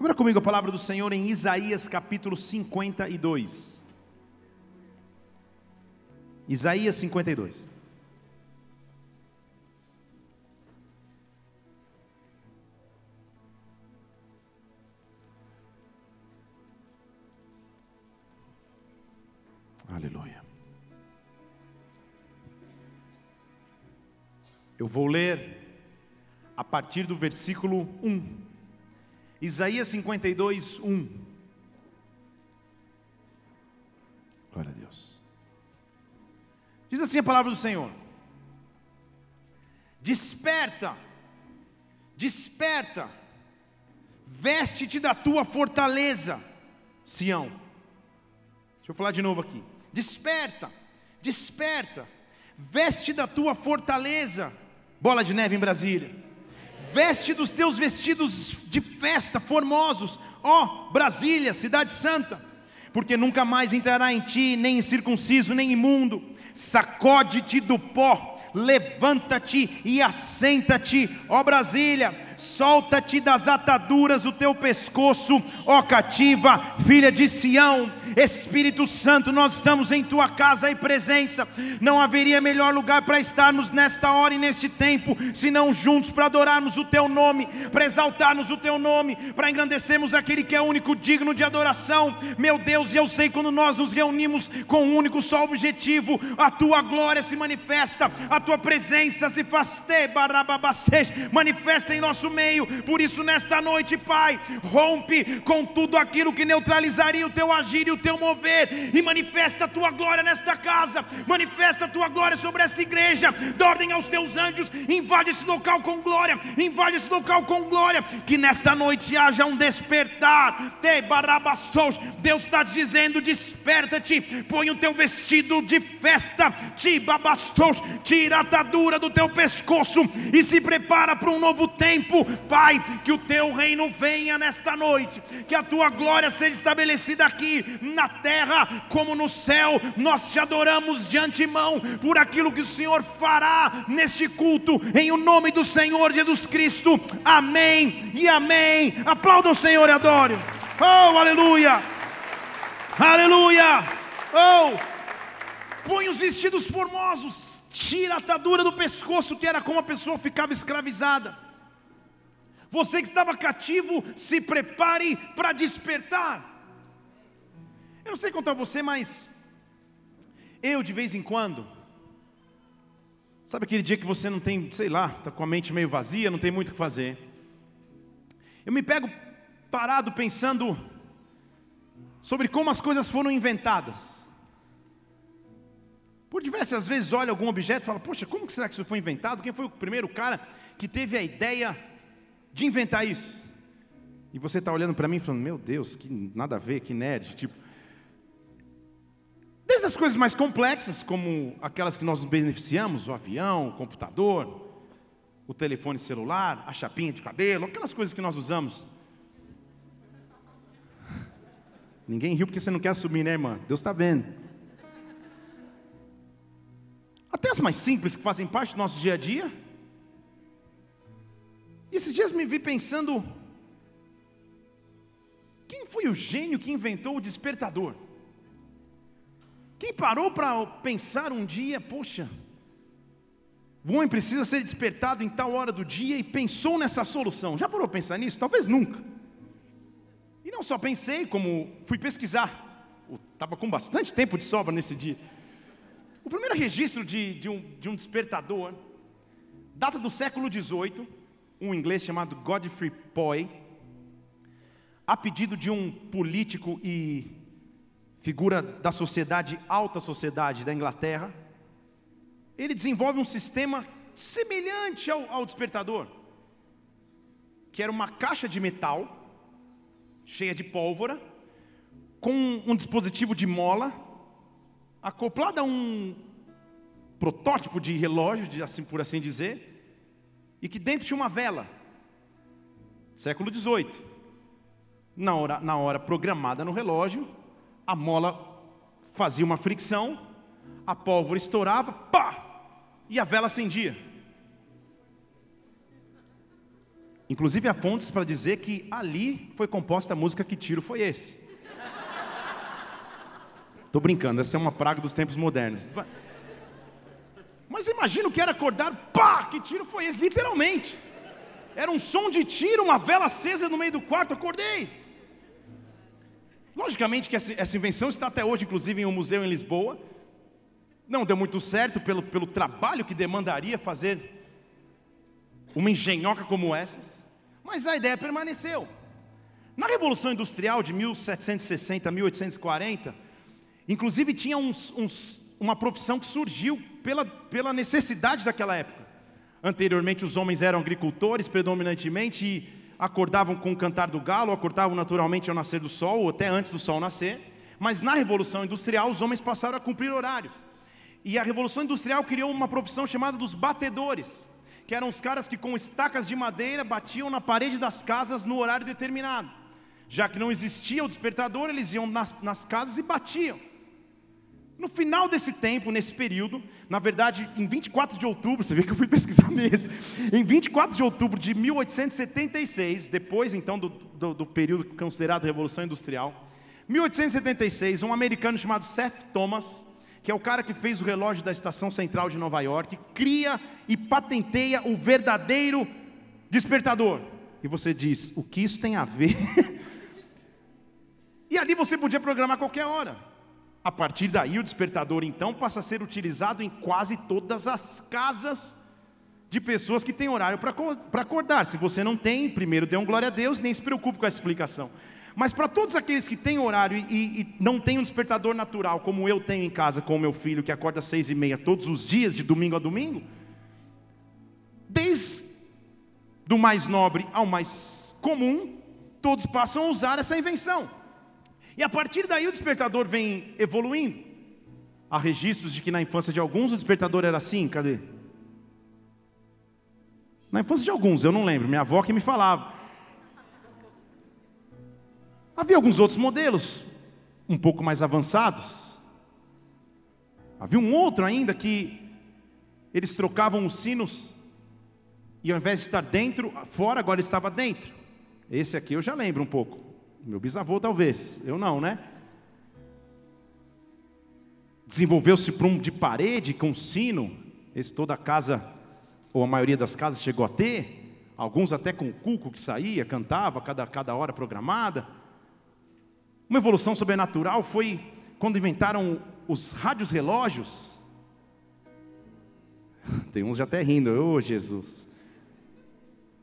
Abra comigo a palavra do Senhor em Isaías capítulo 52. Isaías 52. Aleluia. Eu vou ler a partir do versículo 1. Isaías 52, 1. Glória a Deus. Diz assim a palavra do Senhor: Desperta, desperta, veste-te da tua fortaleza, Sião. Deixa eu falar de novo aqui. Desperta, desperta, veste da tua fortaleza, bola de neve em Brasília. Veste dos teus vestidos de festa formosos, ó Brasília, cidade santa, porque nunca mais entrará em ti nem incircunciso, nem imundo. Sacode-te do pó levanta-te e assenta-te, ó Brasília, solta-te das ataduras do teu pescoço, ó cativa, filha de Sião, Espírito Santo, nós estamos em tua casa e presença, não haveria melhor lugar para estarmos nesta hora e nesse tempo, senão juntos para adorarmos o teu nome, para exaltarmos o teu nome, para engrandecermos aquele que é único digno de adoração, meu Deus, e eu sei quando nós nos reunimos com um único só objetivo, a tua glória se manifesta, a tua presença se faz manifesta em nosso meio. Por isso, nesta noite, Pai, rompe com tudo aquilo que neutralizaria o teu agir e o teu mover, e manifesta a tua glória nesta casa, manifesta a tua glória sobre esta igreja. Dá ordem aos teus anjos, invade esse local com glória, invade esse local com glória. Que nesta noite haja um despertar. Deus está dizendo: desperta-te, põe o teu vestido de festa, te tira a atadura do teu pescoço e se prepara para um novo tempo, Pai. Que o teu reino venha nesta noite, que a tua glória seja estabelecida aqui na terra como no céu. Nós te adoramos de antemão por aquilo que o Senhor fará neste culto, em o nome do Senhor Jesus Cristo. Amém e amém. Aplauda o Senhor e adore. Oh, aleluia! Aleluia! Oh! Põe os vestidos formosos Tira a atadura do pescoço, que era como a pessoa ficava escravizada. Você que estava cativo, se prepare para despertar. Eu não sei quanto a você, mas eu de vez em quando, sabe aquele dia que você não tem, sei lá, está com a mente meio vazia, não tem muito o que fazer. Eu me pego parado pensando sobre como as coisas foram inventadas. Por diversas vezes olha algum objeto e fala: Poxa, como será que isso foi inventado? Quem foi o primeiro cara que teve a ideia de inventar isso? E você está olhando para mim falando: Meu Deus, que nada a ver, que nerd. Tipo, desde as coisas mais complexas, como aquelas que nós beneficiamos, o avião, o computador, o telefone celular, a chapinha de cabelo, aquelas coisas que nós usamos. Ninguém riu porque você não quer assumir, né, irmã? Deus está vendo até as mais simples que fazem parte do nosso dia a dia. E esses dias me vi pensando: quem foi o gênio que inventou o despertador? Quem parou para pensar um dia, poxa, o homem precisa ser despertado em tal hora do dia e pensou nessa solução? Já parou para pensar nisso? Talvez nunca. E não só pensei, como fui pesquisar. Estava com bastante tempo de sobra nesse dia. O primeiro registro de, de, um, de um despertador data do século XVIII, um inglês chamado Godfrey Poy, a pedido de um político e figura da sociedade, alta sociedade da Inglaterra, ele desenvolve um sistema semelhante ao, ao despertador, que era uma caixa de metal cheia de pólvora, com um dispositivo de mola acoplada a um protótipo de relógio, de assim, por assim dizer, e que dentro tinha uma vela, século XVIII. Na hora, na hora programada no relógio, a mola fazia uma fricção, a pólvora estourava, pá, e a vela acendia. Inclusive há fontes para dizer que ali foi composta a música Que Tiro Foi Esse? Estou brincando, essa é uma praga dos tempos modernos. Mas imagina o que era acordar, pá, que tiro foi esse? Literalmente. Era um som de tiro, uma vela acesa no meio do quarto, acordei. Logicamente que essa, invenção está até hoje, inclusive, em um museu em Lisboa. Não deu muito certo pelo, pelo trabalho que demandaria fazer uma engenhoca como essas, mas a ideia permaneceu. Na Revolução Industrial de 1760 a 1840, inclusive tinha uns, uns, uma profissão que surgiu pela, pela necessidade daquela época. Anteriormente, os homens eram agricultores predominantemente e acordavam com o cantar do galo, acordavam naturalmente ao nascer do sol, ou até antes do sol nascer. Mas na Revolução Industrial, os homens passaram a cumprir horários. E a Revolução Industrial criou uma profissão chamada dos batedores, que eram os caras que com estacas de madeira batiam na parede das casas no horário determinado. Já que não existia o despertador, eles iam nas, nas casas e batiam. No final desse tempo, nesse período, na verdade, em 24 de outubro, você vê que eu fui pesquisar mesmo, em 24 de outubro de 1876, depois então do, do, do período considerado Revolução Industrial, 1876, um americano chamado Seth Thomas, que é o cara que fez o relógio da estação central de Nova York, cria e patenteia o verdadeiro despertador. E você diz, o que isso tem a ver? e ali você podia programar qualquer hora. A partir daí, o despertador então passa a ser utilizado em quase todas as casas de pessoas que têm horário para acordar. Se você não tem, primeiro dê um glória a Deus, nem se preocupe com essa explicação. Mas para todos aqueles que têm horário e, e, não têm um despertador natural, como eu tenho em casa com o meu filho, que acorda às seis e meia todos os dias, de domingo a domingo, desde do mais nobre ao mais comum, todos passam a usar essa invenção. E a partir daí o despertador vem evoluindo. Há registros de que na infância de alguns o despertador era assim, cadê? Na infância de alguns, eu não lembro, minha avó que me falava. Havia alguns outros modelos, um pouco mais avançados. Havia um outro ainda que eles trocavam os sinos e ao invés de estar dentro, fora, agora estava dentro. Esse aqui eu já lembro um pouco. Meu bisavô talvez, eu não, né? Desenvolveu-se para um de parede com sino, esse toda a casa, ou a maioria das casas chegou a ter, alguns até com o cuco que saía, cantava cada, cada hora programada. Uma evolução sobrenatural foi quando inventaram os rádios relógios. Tem uns já até rindo, ô oh, Jesus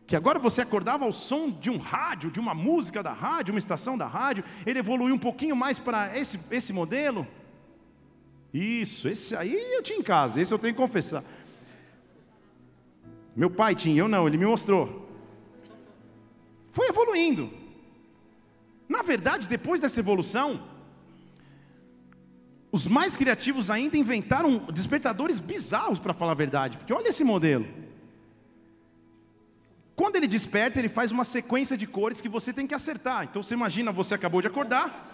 que agora você acordava ao som de um rádio, de uma música da rádio, uma estação da rádio, ele evoluiu um pouquinho mais para esse, esse modelo. Isso, esse aí eu tinha em casa, esse eu tenho que confessar. Meu pai tinha, eu não, ele me mostrou. Foi evoluindo. Na verdade, depois dessa evolução, os mais criativos ainda inventaram despertadores bizarros, para falar a verdade, porque olha esse modelo. Quando ele desperta, ele faz uma sequência de cores que você tem que acertar. Então você imagina, você acabou de acordar.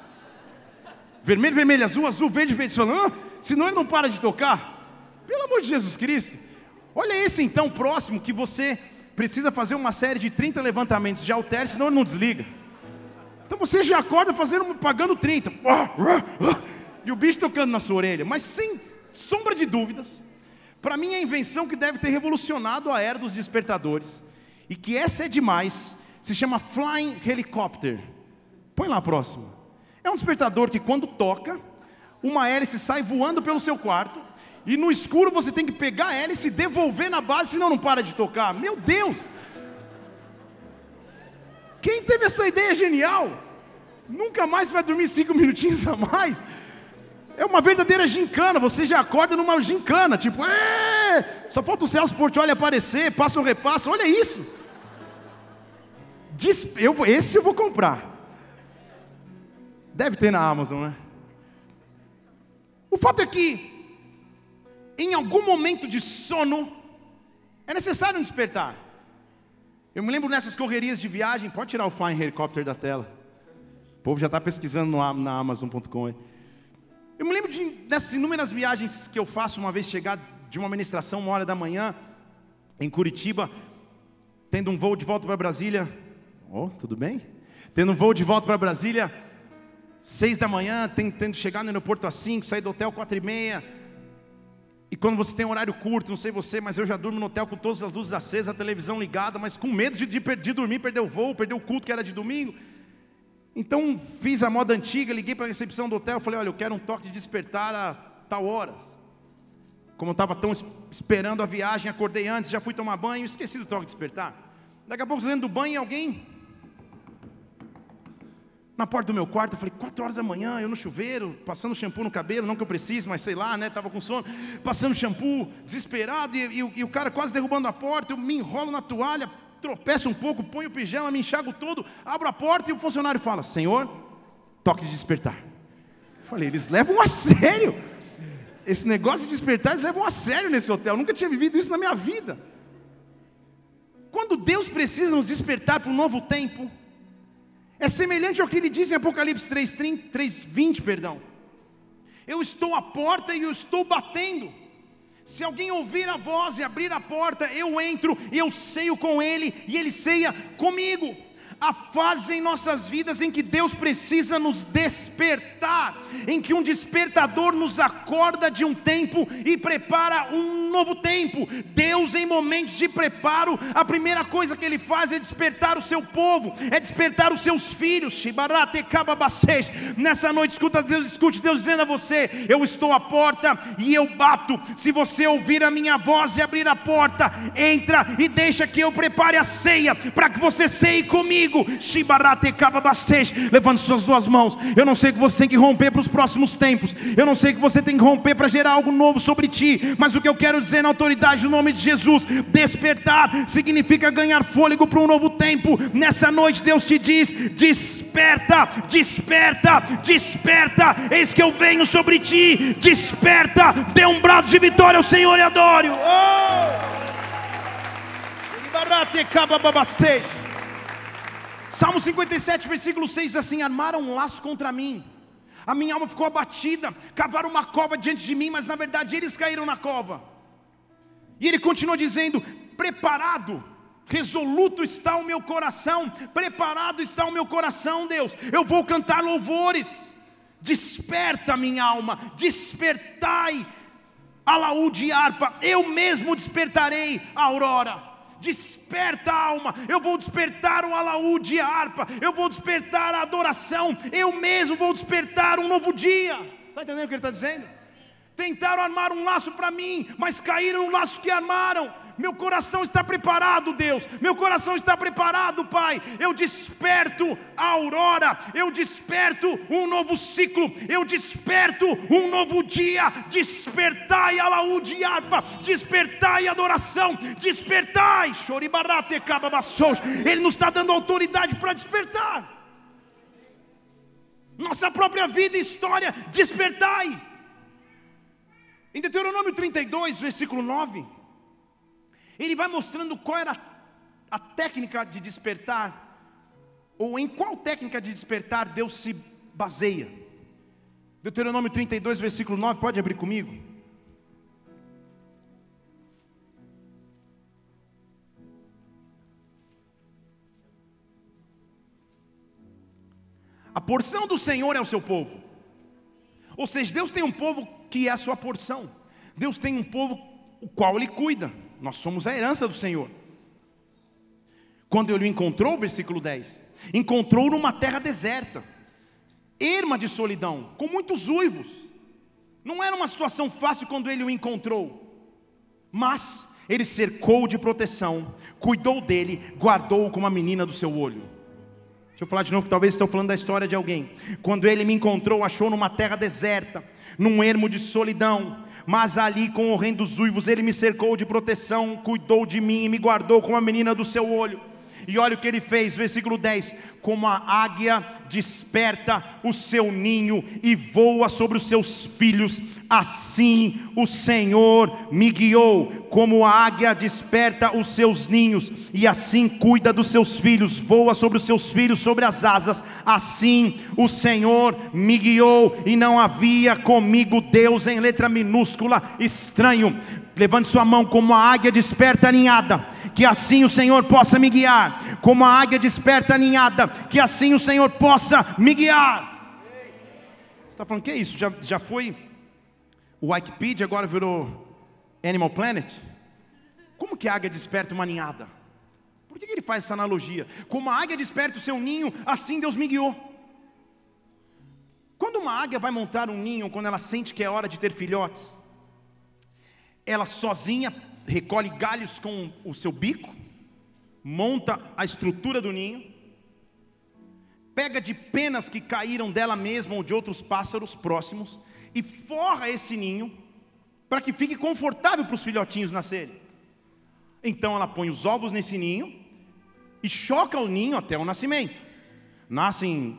Vermelho, vermelho, azul, azul, verde, verde. Você fala, ah, senão ele não para de tocar. Pelo amor de Jesus Cristo. Olha esse então próximo que você precisa fazer uma série de 30 levantamentos de halter, senão ele não desliga. Então você já acorda fazendo, pagando 30. E o bicho tocando na sua orelha. Mas sem sombra de dúvidas, para mim é a invenção que deve ter revolucionado a era dos despertadores e que essa é demais, se chama Flying Helicopter. Põe lá a próxima. É um despertador que quando toca, uma hélice sai voando pelo seu quarto, e no escuro você tem que pegar a hélice e devolver na base, senão não para de tocar. Meu Deus! Quem teve essa ideia genial? Nunca mais vai dormir cinco minutinhos a mais. É uma verdadeira gincana, você já acorda numa gincana, tipo, é, só falta o Celso Portioli aparecer, passa um repasso, olha isso. Eu, esse eu vou comprar. Deve ter na Amazon, né? O fato é que, em algum momento de sono, é necessário um despertar. Eu me lembro nessas correrias de viagem, pode tirar o Flying Helicopter da tela. O povo já está pesquisando no, na Amazon.com. Eu me lembro de, dessas inúmeras viagens que eu faço uma vez chegar de uma ministração, uma hora da manhã, em Curitiba, tendo um voo de volta para Brasília. Oh, tudo bem? Tendo um voo de volta para Brasília, seis da manhã, tentando chegar no aeroporto às cinco, sair do hotel quatro e meia. E quando você tem um horário curto, não sei você, mas eu já durmo no hotel com todas as luzes acesas, a televisão ligada, mas com medo de, de, de dormir, perder o voo, perder o culto que era de domingo. Então fiz a moda antiga, liguei para a recepção do hotel, falei, olha, eu quero um toque de despertar a tal horas. Como eu estava tão esperando a viagem, acordei antes, já fui tomar banho, esqueci do toque de despertar. Daqui a pouco dentro do banho alguém na porta do meu quarto, eu falei, quatro horas da manhã, eu no chuveiro, passando shampoo no cabelo, não que eu precise, mas sei lá, né? Estava com sono, passando shampoo, desesperado, e, e, e, o cara quase derrubando a porta, eu me enrolo na toalha, tropeço um pouco, ponho o pijama, me enxago todo, abro a porta e o funcionário fala, Senhor, toque de despertar. Eu falei, eles levam a sério. Esse negócio de despertar, eles levam a sério nesse hotel. Eu nunca tinha vivido isso na minha vida. Quando Deus precisa nos despertar para um novo tempo, é semelhante ao que ele diz em Apocalipse 3, 30, 3 20, perdão. Eu estou à porta e eu estou batendo. Se alguém ouvir a voz e abrir a porta, eu entro e eu ceio com ele e ele ceia comigo a fase em nossas vidas em que Deus precisa nos despertar, em que um despertador nos acorda de um tempo e prepara um novo tempo. Deus, em momentos de preparo, a primeira coisa que Ele faz é despertar o seu povo, é despertar os seus filhos. Nessa noite, escuta Deus, escute Deus dizendo a você: Eu estou à porta e eu bato. Se você ouvir a minha voz e abrir a porta, entra e deixa que eu prepare a ceia para que você ceie comigo comigo. Levante suas duas mãos. Eu não sei que você tem que romper para os próximos tempos. Eu não sei que você tem que romper para gerar algo novo sobre ti. Mas o que eu quero dizer na autoridade, no nome de Jesus, despertar significa ganhar fôlego para um novo tempo. Nessa noite Deus te diz: desperta, desperta, desperta. Eis que eu venho sobre ti. Desperta, dê um brado de vitória ao Senhor e adore. Oh! Salmo 57, versículo 6 diz assim: Armaram um laço contra mim, a minha alma ficou abatida, cavaram uma cova diante de mim, mas na verdade eles caíram na cova. E ele continua dizendo: Preparado, resoluto está o meu coração, preparado está o meu coração, Deus, eu vou cantar louvores. Desperta minha alma, despertai alaúde e harpa, eu mesmo despertarei a aurora desperta a alma, eu vou despertar o alaúde e a harpa, eu vou despertar a adoração, eu mesmo vou despertar um novo dia. Está entendendo o que ele está dizendo? Tentaram armar um laço para mim, mas caíram no laço que armaram. Meu coração está preparado, Deus. Meu coração está preparado, Pai. Eu desperto a aurora, eu desperto um novo ciclo, eu desperto um novo dia. Despertai a laúde harpa, despertai adoração, despertai. Ele nos está dando autoridade para despertar. Nossa própria vida e história, despertai. Em Deuteronômio 32, versículo 9 ele vai mostrando qual era a técnica de despertar, ou em qual técnica de despertar Deus se baseia. Deuteronômio 32, versículo 9, pode abrir comigo? A porção do Senhor é o seu povo. Ou seja, Deus tem um povo que é a sua porção. Deus tem um povo o qual ele cuida. Nós somos a herança do Senhor. Quando ele o encontrou, versículo 10, encontrou numa terra deserta, erma de solidão, com muitos uivos. Não era uma situação fácil quando ele o encontrou, mas ele cercou de proteção, cuidou dele, guardou como a menina do seu olho. Deixa eu falar de novo, que talvez estou falando da história de alguém. Quando ele me encontrou, achou numa terra deserta, num ermo de solidão, mas ali com horrendos uivos ele me cercou de proteção, cuidou de mim e me guardou como a menina do seu olho. E olha o que ele fez, versículo 10: Como a águia desperta o seu ninho e voa sobre os seus filhos, assim o Senhor me guiou. Como a águia desperta os seus ninhos e assim cuida dos seus filhos, voa sobre os seus filhos sobre as asas, assim o Senhor me guiou. E não havia comigo Deus em letra minúscula estranho. Levante sua mão como a águia desperta a ninhada que assim o Senhor possa me guiar. Como a águia desperta a ninhada, que assim o Senhor possa me guiar. Você está falando, que é isso? Já, já foi o Wikipedia, agora virou Animal Planet? Como que a águia desperta uma ninhada? Por que ele faz essa analogia? Como a águia desperta o seu ninho, assim Deus me guiou. Quando uma águia vai montar um ninho, quando ela sente que é hora de ter filhotes, ela sozinha recolhe galhos com o seu bico, monta a estrutura do ninho, pega de penas que caíram dela mesma ou de outros pássaros próximos e forra esse ninho para que fique confortável para os filhotinhos nascerem. Então ela põe os ovos nesse ninho e choca o ninho até o nascimento. Nascem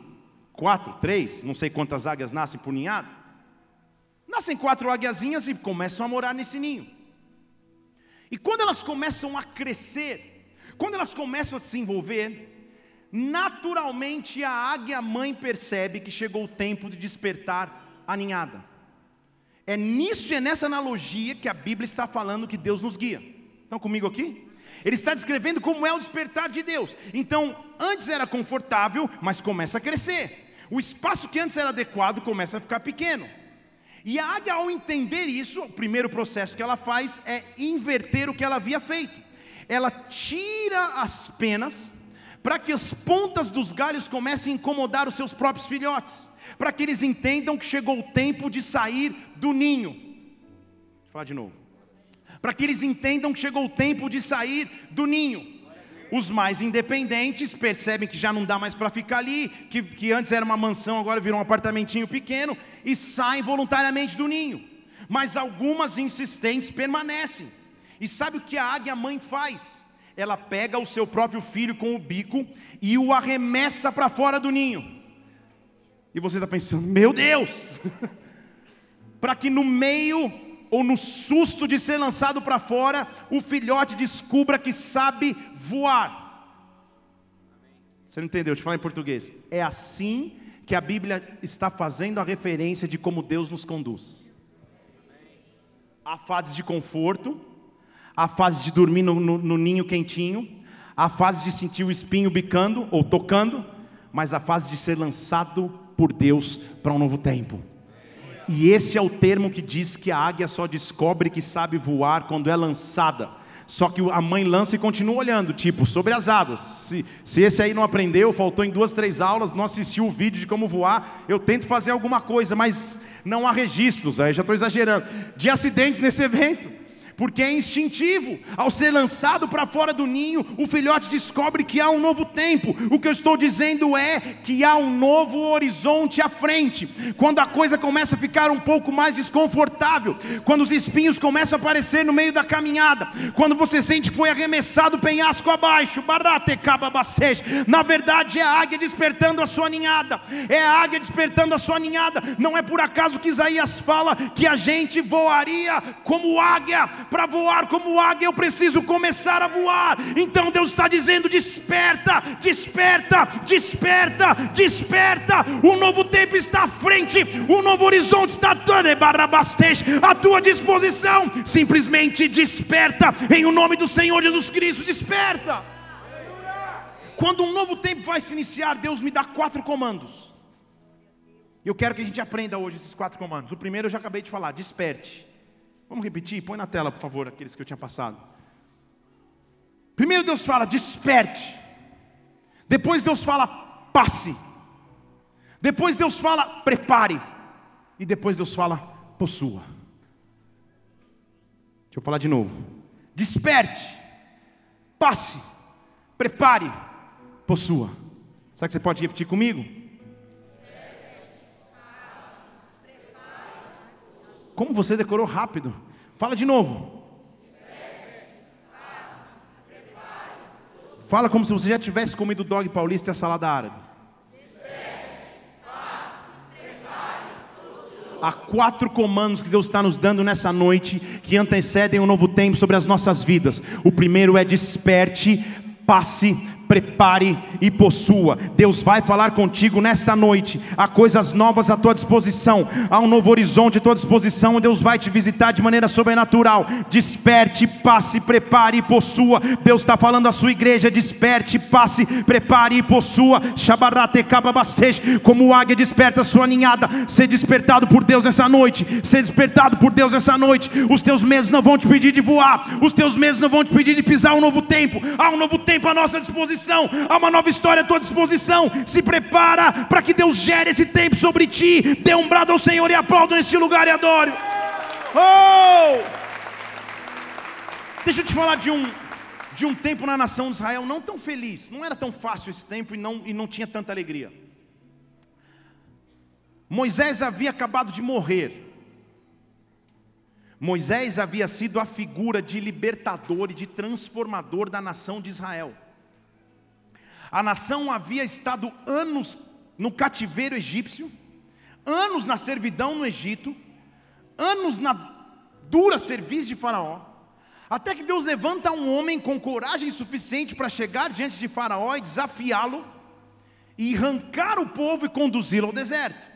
quatro, três, não sei quantas águias nascem por ninhado. Nascem quatro águiazinhas e começam a morar nesse ninho. E quando elas começam a crescer, quando elas começam a se envolver, naturalmente a águia mãe percebe que chegou o tempo de despertar a ninhada. É nisso e é nessa analogia que a Bíblia está falando que Deus nos guia. Estão comigo aqui? Ele está descrevendo como é o despertar de Deus. Então, antes era confortável, mas começa a crescer. O espaço que antes era adequado começa a ficar pequeno. E a águia, ao entender isso, o primeiro processo que ela faz é inverter o que ela havia feito. Ela tira as penas para que as pontas dos galhos comecem a incomodar os seus próprios filhotes, para que eles entendam que chegou o tempo de sair do ninho. Vou falar de novo para que eles entendam que chegou o tempo de sair do ninho. Os mais independentes percebem que já não dá mais para ficar ali, que, que antes era uma mansão, agora virou um apartamentinho pequeno, e saem voluntariamente do ninho. Mas algumas insistentes permanecem. E sabe o que a águia mãe faz? Ela pega o seu próprio filho com o bico e o arremessa para fora do ninho. E você está pensando, meu Deus! para que no meio ou no susto de ser lançado para fora, o filhote descubra que sabe voar. Você não entendeu? Eu falar em português. É assim que a Bíblia está fazendo a referência de como Deus nos conduz. Há fases de conforto, há fases de dormir no, no, no ninho quentinho, há fase de sentir o espinho bicando ou tocando, mas a fase de ser lançado por Deus para um novo tempo. E esse é o termo que diz que a águia só descobre que sabe voar quando é lançada. Só que a mãe lança e continua olhando, tipo, sobre as asas. Se, se esse aí não aprendeu, faltou em duas, três aulas, não assistiu o vídeo de como voar, eu tento fazer alguma coisa, mas não há registros, aí já estou exagerando, de acidentes nesse evento porque é instintivo. Ao ser lançado para fora do ninho, o filhote descobre que há um novo tempo. O que eu estou dizendo é que há um novo horizonte à frente. Quando a coisa começa a ficar um pouco mais desconfortável, quando os espinhos começam a aparecer no meio da caminhada, quando você sente que foi arremessado penhasco abaixo, na verdade é a águia despertando a sua ninhada. É a águia despertando a sua ninhada. Não é por acaso que Isaías fala que a gente voaria como águia para voar como águia, eu preciso começar a voar. Então Deus está dizendo: desperta, desperta, desperta, desperta. O novo tempo está à frente, o novo horizonte está à tua disposição. Simplesmente desperta, em o nome do Senhor Jesus Cristo, desperta. Quando um novo tempo vai se iniciar, Deus me dá quatro comandos. Eu quero que a gente aprenda hoje esses quatro comandos. O primeiro eu já acabei de falar: desperte. Vamos repetir? Põe na tela, por favor, aqueles que eu tinha passado. Primeiro Deus fala, desperte. Depois Deus fala, passe. Depois Deus fala, prepare. E depois Deus fala, possua. Deixa eu falar de novo. Desperte, passe, prepare, possua. Sabe que você pode repetir comigo? Como você decorou rápido? Fala de novo. Fala como se você já tivesse comido dog paulista e a salada árabe. Há quatro comandos que Deus está nos dando nessa noite que antecedem um novo tempo sobre as nossas vidas. O primeiro é desperte, passe, prepare e possua. Deus vai falar contigo nesta noite. Há coisas novas à tua disposição, há um novo horizonte à tua disposição. Deus vai te visitar de maneira sobrenatural. Desperte, passe, prepare e possua. Deus está falando à sua igreja: desperte, passe, prepare e possua. Como águia desperta a sua ninhada, ser despertado por Deus nessa noite. Ser despertado por Deus nessa noite. Os teus medos não vão te pedir de voar, os teus medos não vão te pedir de pisar um novo tempo. Há um novo tempo à nossa disposição, há uma nova história à tua disposição. Se prepara para que Deus gere esse tempo sobre ti. Dê um brado ao Senhor e aplauda nesse lugar e adore. Oh! Deixa eu te falar de um, de um tempo na nação de Israel não tão feliz. Não era tão fácil esse tempo e não, e não tinha tanta alegria. Moisés havia acabado de morrer. Moisés havia sido a figura de libertador e de transformador da nação de Israel. A nação havia estado anos no cativeiro egípcio, anos na servidão no Egito, anos na dura serviço de Faraó, até que Deus levanta um homem com coragem suficiente para chegar diante de Faraó e desafiá-lo, e arrancar o povo e conduzi-lo ao deserto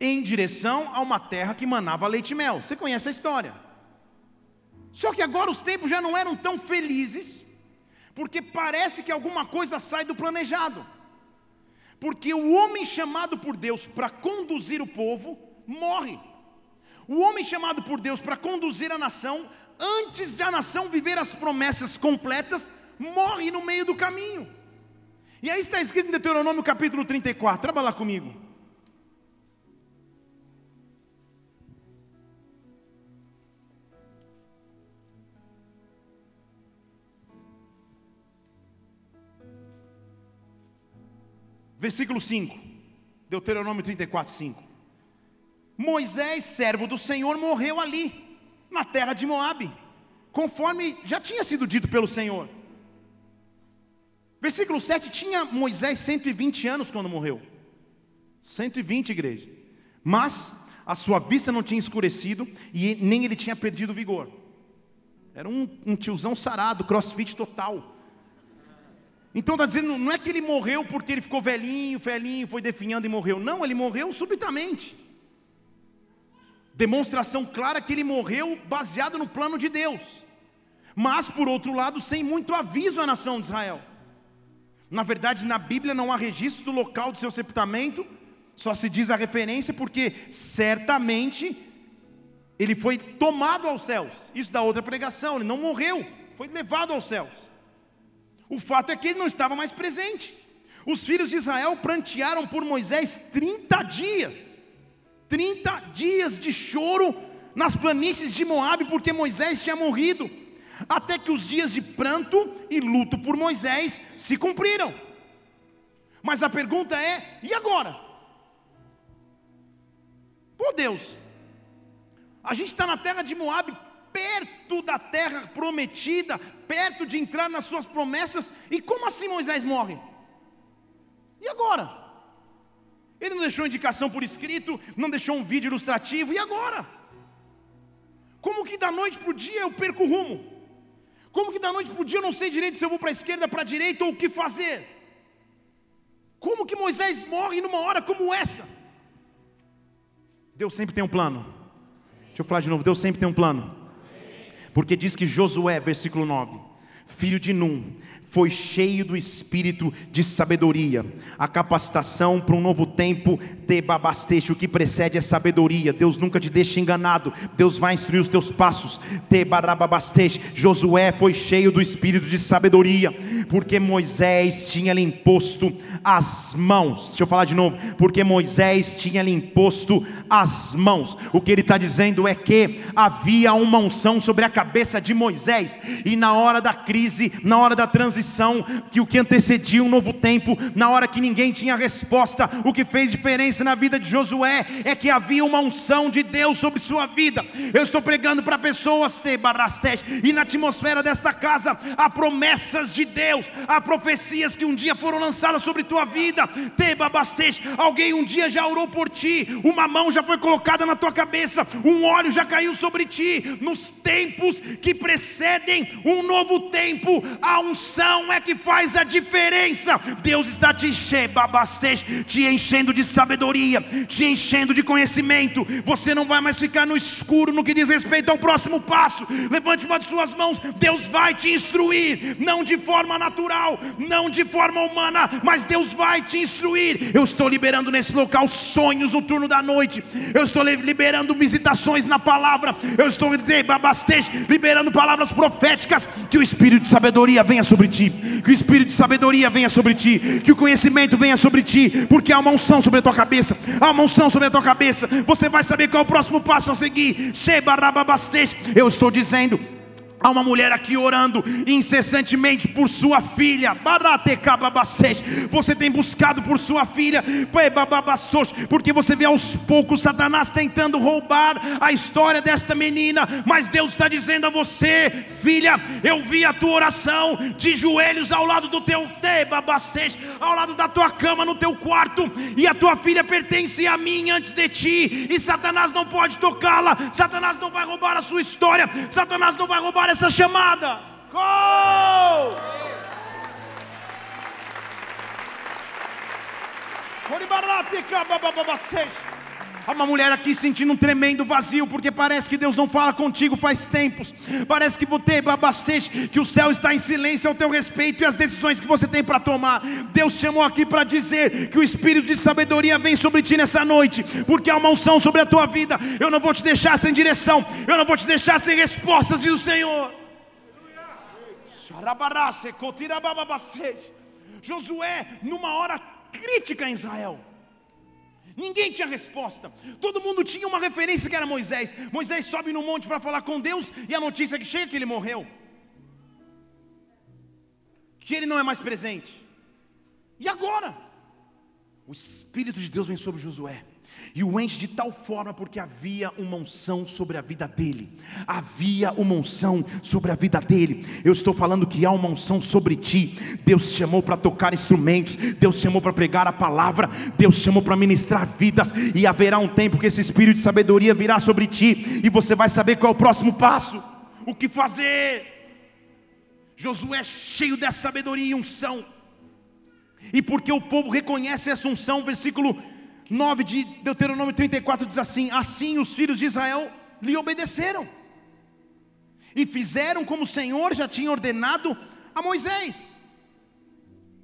em direção a uma terra que manava leite e mel. Você conhece a história. Só que agora os tempos já não eram tão felizes, porque parece que alguma coisa sai do planejado. Porque o homem chamado por Deus para conduzir o povo morre. O homem chamado por Deus para conduzir a nação, antes de a nação viver as promessas completas, morre no meio do caminho. E aí está escrito em Deuteronômio capítulo 34, trabalha lá comigo. Versículo 5, Deuteronômio 34, 5. Moisés, servo do Senhor, morreu ali, na terra de Moabe, conforme já tinha sido dito pelo Senhor. Versículo 7, tinha Moisés 120 anos quando morreu. 120, igreja. Mas a sua vista não tinha escurecido e nem ele tinha perdido vigor. Era um, um tiozão sarado, crossfit total. Então está dizendo, não é que ele morreu porque ele ficou velhinho, velhinho, foi definhando e morreu. Não, ele morreu subitamente. Demonstração clara que ele morreu baseado no plano de Deus. Mas, por outro lado, sem muito aviso à nação de Israel. Na verdade, na Bíblia não há registro do local do seu sepultamento, só se diz a referência porque certamente ele foi tomado aos céus. Isso da outra pregação, ele não morreu, foi levado aos céus. O fato é que ele não estava mais presente. Os filhos de Israel prantearam por Moisés 30 dias. 30 dias de choro nas planícies de Moabe porque Moisés tinha morrido. Até que os dias de pranto e luto por Moisés se cumpriram. Mas a pergunta é: e agora? Pô Deus, a gente está na terra de Moabe, perto da terra prometida, perto de entrar nas suas promessas, e como assim Moisés morre? E agora? Ele não deixou indicação por escrito, não deixou um vídeo ilustrativo, e agora? Como que da noite para o dia eu perco o rumo? Como que da noite para o dia eu não sei direito se eu vou para a esquerda, para a direita ou o que fazer? Como que Moisés morre numa hora como essa? Deus sempre tem um plano. Deixa eu falar de novo, Deus sempre tem um plano. Porque diz que Josué, versículo 9, filho de Num, foi cheio do espírito de sabedoria. A capacitação para um novo tempo, tebabasteixe, o que precede é sabedoria. Deus nunca te deixa enganado. Deus vai instruir os teus passos. Tebarabasteixe. Josué foi cheio do espírito de sabedoria, porque Moisés tinha lhe imposto as mãos. Deixa eu falar de novo. Porque Moisés tinha lhe imposto as mãos. O que ele está dizendo é que havia uma unção sobre a cabeça de Moisés, e na hora da crise, na hora da transição, que o que antecedia um novo tempo, na hora que ninguém tinha resposta, o que fez diferença na vida de Josué é que havia uma unção de Deus sobre sua vida. Eu estou pregando para pessoas, e na atmosfera desta casa há promessas de Deus, há profecias que um dia foram lançadas sobre tua vida. Alguém um dia já orou por ti, uma mão já foi colocada na tua cabeça, um óleo já caiu sobre ti. Nos tempos que precedem um novo tempo, a unção é que faz a diferença. Deus está te te enchendo de sabedoria, te enchendo de conhecimento. Você não vai mais ficar no escuro no que diz respeito ao próximo passo. Levante uma de suas mãos, Deus vai te instruir, não de forma natural, não de forma humana, mas Deus vai te instruir. Eu estou liberando nesse local sonhos no turno da noite. Eu estou liberando visitações na palavra. Eu estou liberando palavras proféticas que o espírito de sabedoria venha sobre ti, que o espírito de sabedoria venha sobre ti, que o conhecimento venha sobre ti, porque há uma unção sobre a tua cabeça. Há uma unção sobre a tua cabeça. Você vai saber qual é o próximo passo a seguir. Eu estou dizendo Há uma mulher aqui orando incessantemente por sua filha. Você tem buscado por sua filha, porque você vê aos poucos Satanás tentando roubar a história desta menina. Mas Deus está dizendo a você, filha, eu vi a tua oração de joelhos ao lado do teu ao lado da tua cama no teu quarto, e a tua filha pertence a mim antes de ti, e Satanás não pode tocá-la, Satanás não vai roubar a sua história, Satanás não vai roubar essa chamada. Gol! Há uma mulher aqui sentindo um tremendo vazio, porque parece que Deus não fala contigo faz tempos. Parece que você bastante, que o céu está em silêncio ao teu respeito e as decisões que você tem para tomar. Deus chamou aqui para dizer que o espírito de sabedoria vem sobre ti nessa noite, porque há uma unção sobre a tua vida. Eu não vou te deixar sem direção, eu não vou te deixar sem respostas, diz o Senhor. Josué, numa hora crítica em Israel. Ninguém tinha resposta. Todo mundo tinha uma referência que era Moisés. Moisés sobe no monte para falar com Deus e a notícia que chega é que ele morreu. Que ele não é mais presente. E agora? O Espírito de Deus vem sobre Josué e o enche de tal forma porque havia uma unção sobre a vida dele. Havia uma unção sobre a vida dele. Eu estou falando que há uma unção sobre ti. Deus te chamou para tocar instrumentos, Deus te chamou para pregar a palavra, Deus te chamou para ministrar vidas e haverá um tempo que esse espírito de sabedoria virá sobre ti e você vai saber qual é o próximo passo, o que fazer. Josué cheio dessa sabedoria e unção. E porque o povo reconhece essa unção, versículo 9 de Deuteronômio 34 diz assim: Assim os filhos de Israel lhe obedeceram e fizeram como o Senhor já tinha ordenado a Moisés.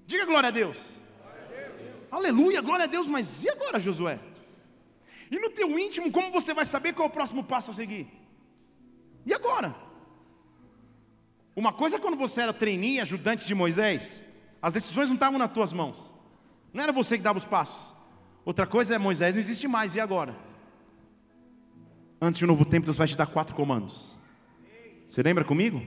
Diga glória a Deus. Glória a Deus. Aleluia, glória a Deus. Mas e agora, Josué? E no teu íntimo, como você vai saber qual é o próximo passo a seguir? E agora? Uma coisa é quando você era trainee, ajudante de Moisés, as decisões não estavam nas tuas mãos. Não era você que dava os passos. Outra coisa é Moisés não existe mais, e agora? Antes do novo tempo, Deus vai te dar quatro comandos. Você lembra comigo?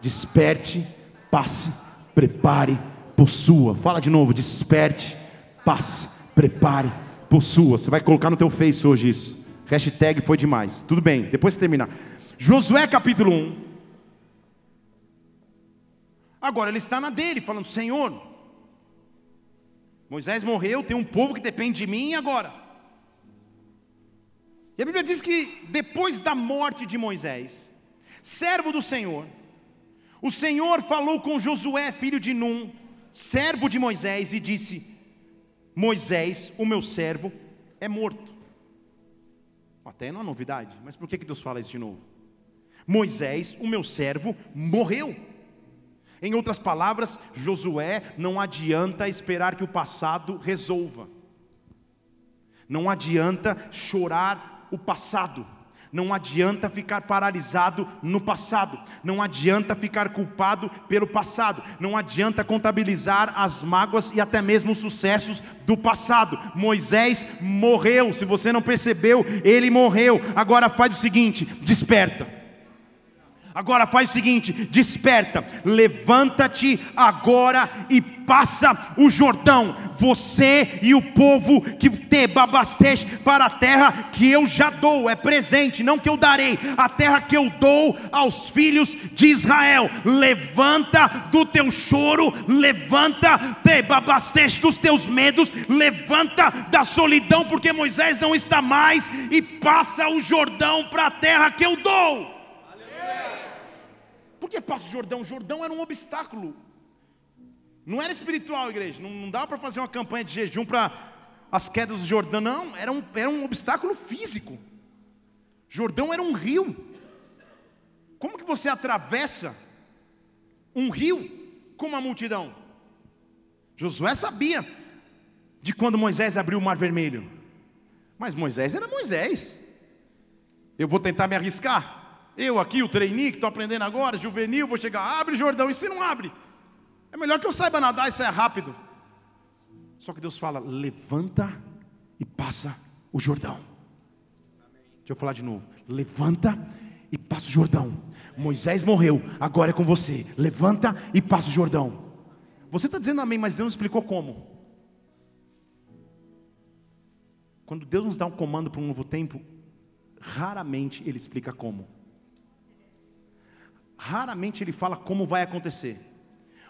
Desperte, passe, prepare, possua. Fala de novo, desperte, passe, prepare, possua. Você vai colocar no teu face hoje isso. Hashtag foi demais. Tudo bem, depois terminar. Josué capítulo 1. Agora ele está na dele, falando: Senhor, Moisés morreu, tem um povo que depende de mim e agora? E a Bíblia diz que depois da morte de Moisés, servo do Senhor, o Senhor falou com Josué, filho de Num, servo de Moisés, e disse: Moisés, o meu servo, é morto. Até não é novidade, mas por que Deus fala isso de novo? Moisés, o meu servo, morreu. Em outras palavras, Josué não adianta esperar que o passado resolva. Não adianta chorar o passado. Não adianta ficar paralisado no passado, não adianta ficar culpado pelo passado, não adianta contabilizar as mágoas e até mesmo os sucessos do passado. Moisés morreu, se você não percebeu, ele morreu. Agora faz o seguinte: desperta Agora faz o seguinte: desperta, levanta-te agora e passa o Jordão, você e o povo que te babastece para a terra que eu já dou, é presente, não que eu darei, a terra que eu dou aos filhos de Israel. Levanta do teu choro, levanta, te babastece dos teus medos, levanta da solidão, porque Moisés não está mais, e passa o Jordão para a terra que eu dou. Que é Passo Jordão? Jordão era um obstáculo. Não era espiritual, igreja. Não, não dava para fazer uma campanha de jejum para as quedas do Jordão, não. Era um, era um obstáculo físico. Jordão era um rio. Como que você atravessa um rio com uma multidão? Josué sabia de quando Moisés abriu o mar vermelho. Mas Moisés era Moisés. Eu vou tentar me arriscar. Eu aqui, o trainee, que estou aprendendo agora, juvenil, vou chegar, abre Jordão, e se não abre? É melhor que eu saiba nadar e saia rápido. Só que Deus fala: levanta e passa o Jordão. Deixa eu falar de novo. Levanta e passa o Jordão. Moisés morreu, agora é com você. Levanta e passa o Jordão. Você está dizendo amém, mas Deus não explicou como. Quando Deus nos dá um comando para um novo tempo, raramente Ele explica como. Raramente Ele fala como vai acontecer,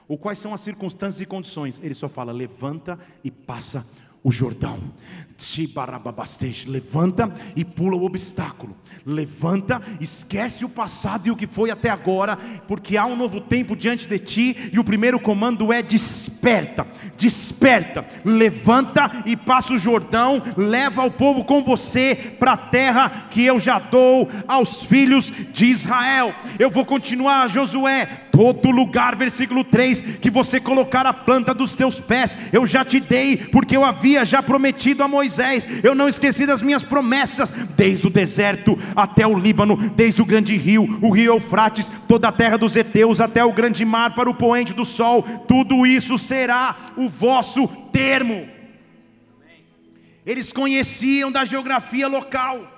ou quais são as circunstâncias e condições. Ele só fala: levanta e passa o Jordão. Levanta e pula o obstáculo. Levanta, esquece o passado e o que foi até agora, porque há um novo tempo diante de ti, e o primeiro comando é: desperta, desperta, levanta e passa o Jordão, leva o povo com você para a terra que eu já dou aos filhos de Israel. Eu vou continuar, Josué, todo lugar, versículo 3, que você colocar a planta dos teus pés, eu já te dei, porque eu havia já prometido a Moisés, eu não esqueci das minhas promessas, desde o deserto até o Líbano, desde o grande rio, o rio Eufrates, toda a terra dos heteus, até o grande mar para o poente do sol, tudo isso será o vosso termo. Eles conheciam da geografia local.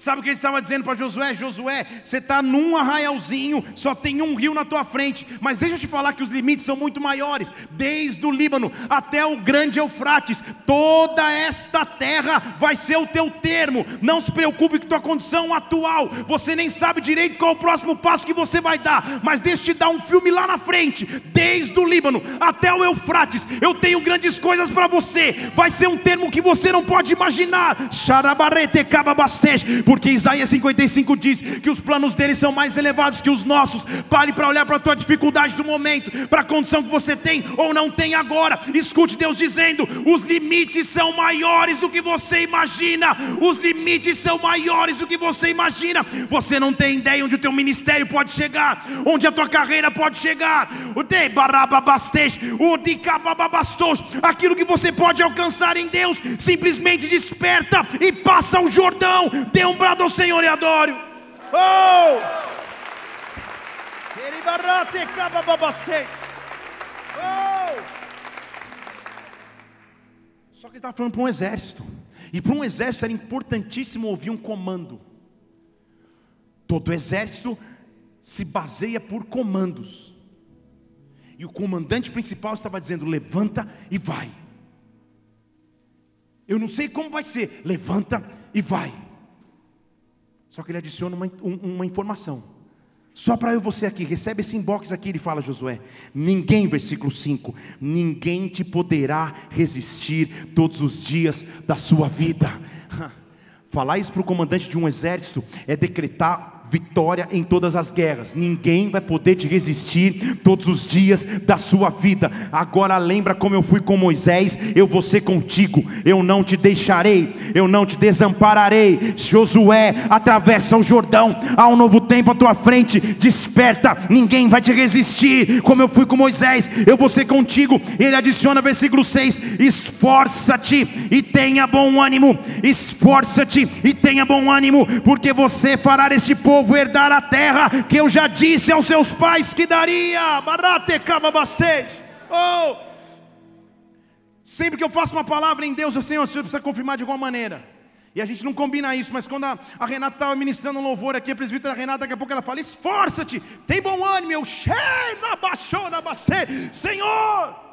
Sabe o que ele estava dizendo para Josué? Josué, você está num arraialzinho, só tem um rio na tua frente, mas deixa eu te falar que os limites são muito maiores, desde o Líbano até o grande Eufrates, toda esta terra vai ser o teu termo. Não se preocupe com tua condição atual, você nem sabe direito qual é o próximo passo que você vai dar, mas deixa eu te dar um filme lá na frente, desde o Líbano até o Eufrates, eu tenho grandes coisas para você, vai ser um termo que você não pode imaginar. Xarabarete cababastej porque Isaías 55 diz que os planos dele são mais elevados que os nossos. Pare para olhar para a tua dificuldade do momento, para a condição que você tem ou não tem agora. Escute Deus dizendo: os limites são maiores do que você imagina. Os limites são maiores do que você imagina. Você não tem ideia onde o teu ministério pode chegar, onde a tua carreira pode chegar. O de barababastej, o de aquilo que você pode alcançar em Deus, simplesmente desperta e passa o Jordão. Dê um brado ao Senhor e adoro. Oh! oh! Só que ele estava falando para um exército. E para um exército era importantíssimo ouvir um comando. Todo exército se baseia por comandos. E o comandante principal estava dizendo: levanta e vai. Eu não sei como vai ser, levanta e vai. Só que ele adiciona uma, uma informação. Só para eu você aqui, recebe esse inbox aqui, ele fala Josué: ninguém, versículo 5, ninguém te poderá resistir todos os dias da sua vida. Falar isso para o comandante de um exército é decretar vitória em todas as guerras. Ninguém vai poder te resistir todos os dias da sua vida. Agora lembra como eu fui com Moisés, eu vou ser contigo. Eu não te deixarei, eu não te desampararei. Josué, atravessa o Jordão. Há um novo tempo à tua frente. Desperta, ninguém vai te resistir. Como eu fui com Moisés, eu vou ser contigo. Ele adiciona versículo 6: Esforça-te e tenha bom ânimo. Esforça-te e tenha bom ânimo, porque você fará este povo povo herdar a terra que eu já disse aos seus pais que daria. Oh! Sempre que eu faço uma palavra em Deus, eu Senhor, o Senhor precisa confirmar de alguma maneira. E a gente não combina isso, mas quando a, a Renata estava ministrando um louvor aqui, a presbítera Renata, daqui a pouco ela fala: esforça-te, tem bom ânimo, eu, Senhor.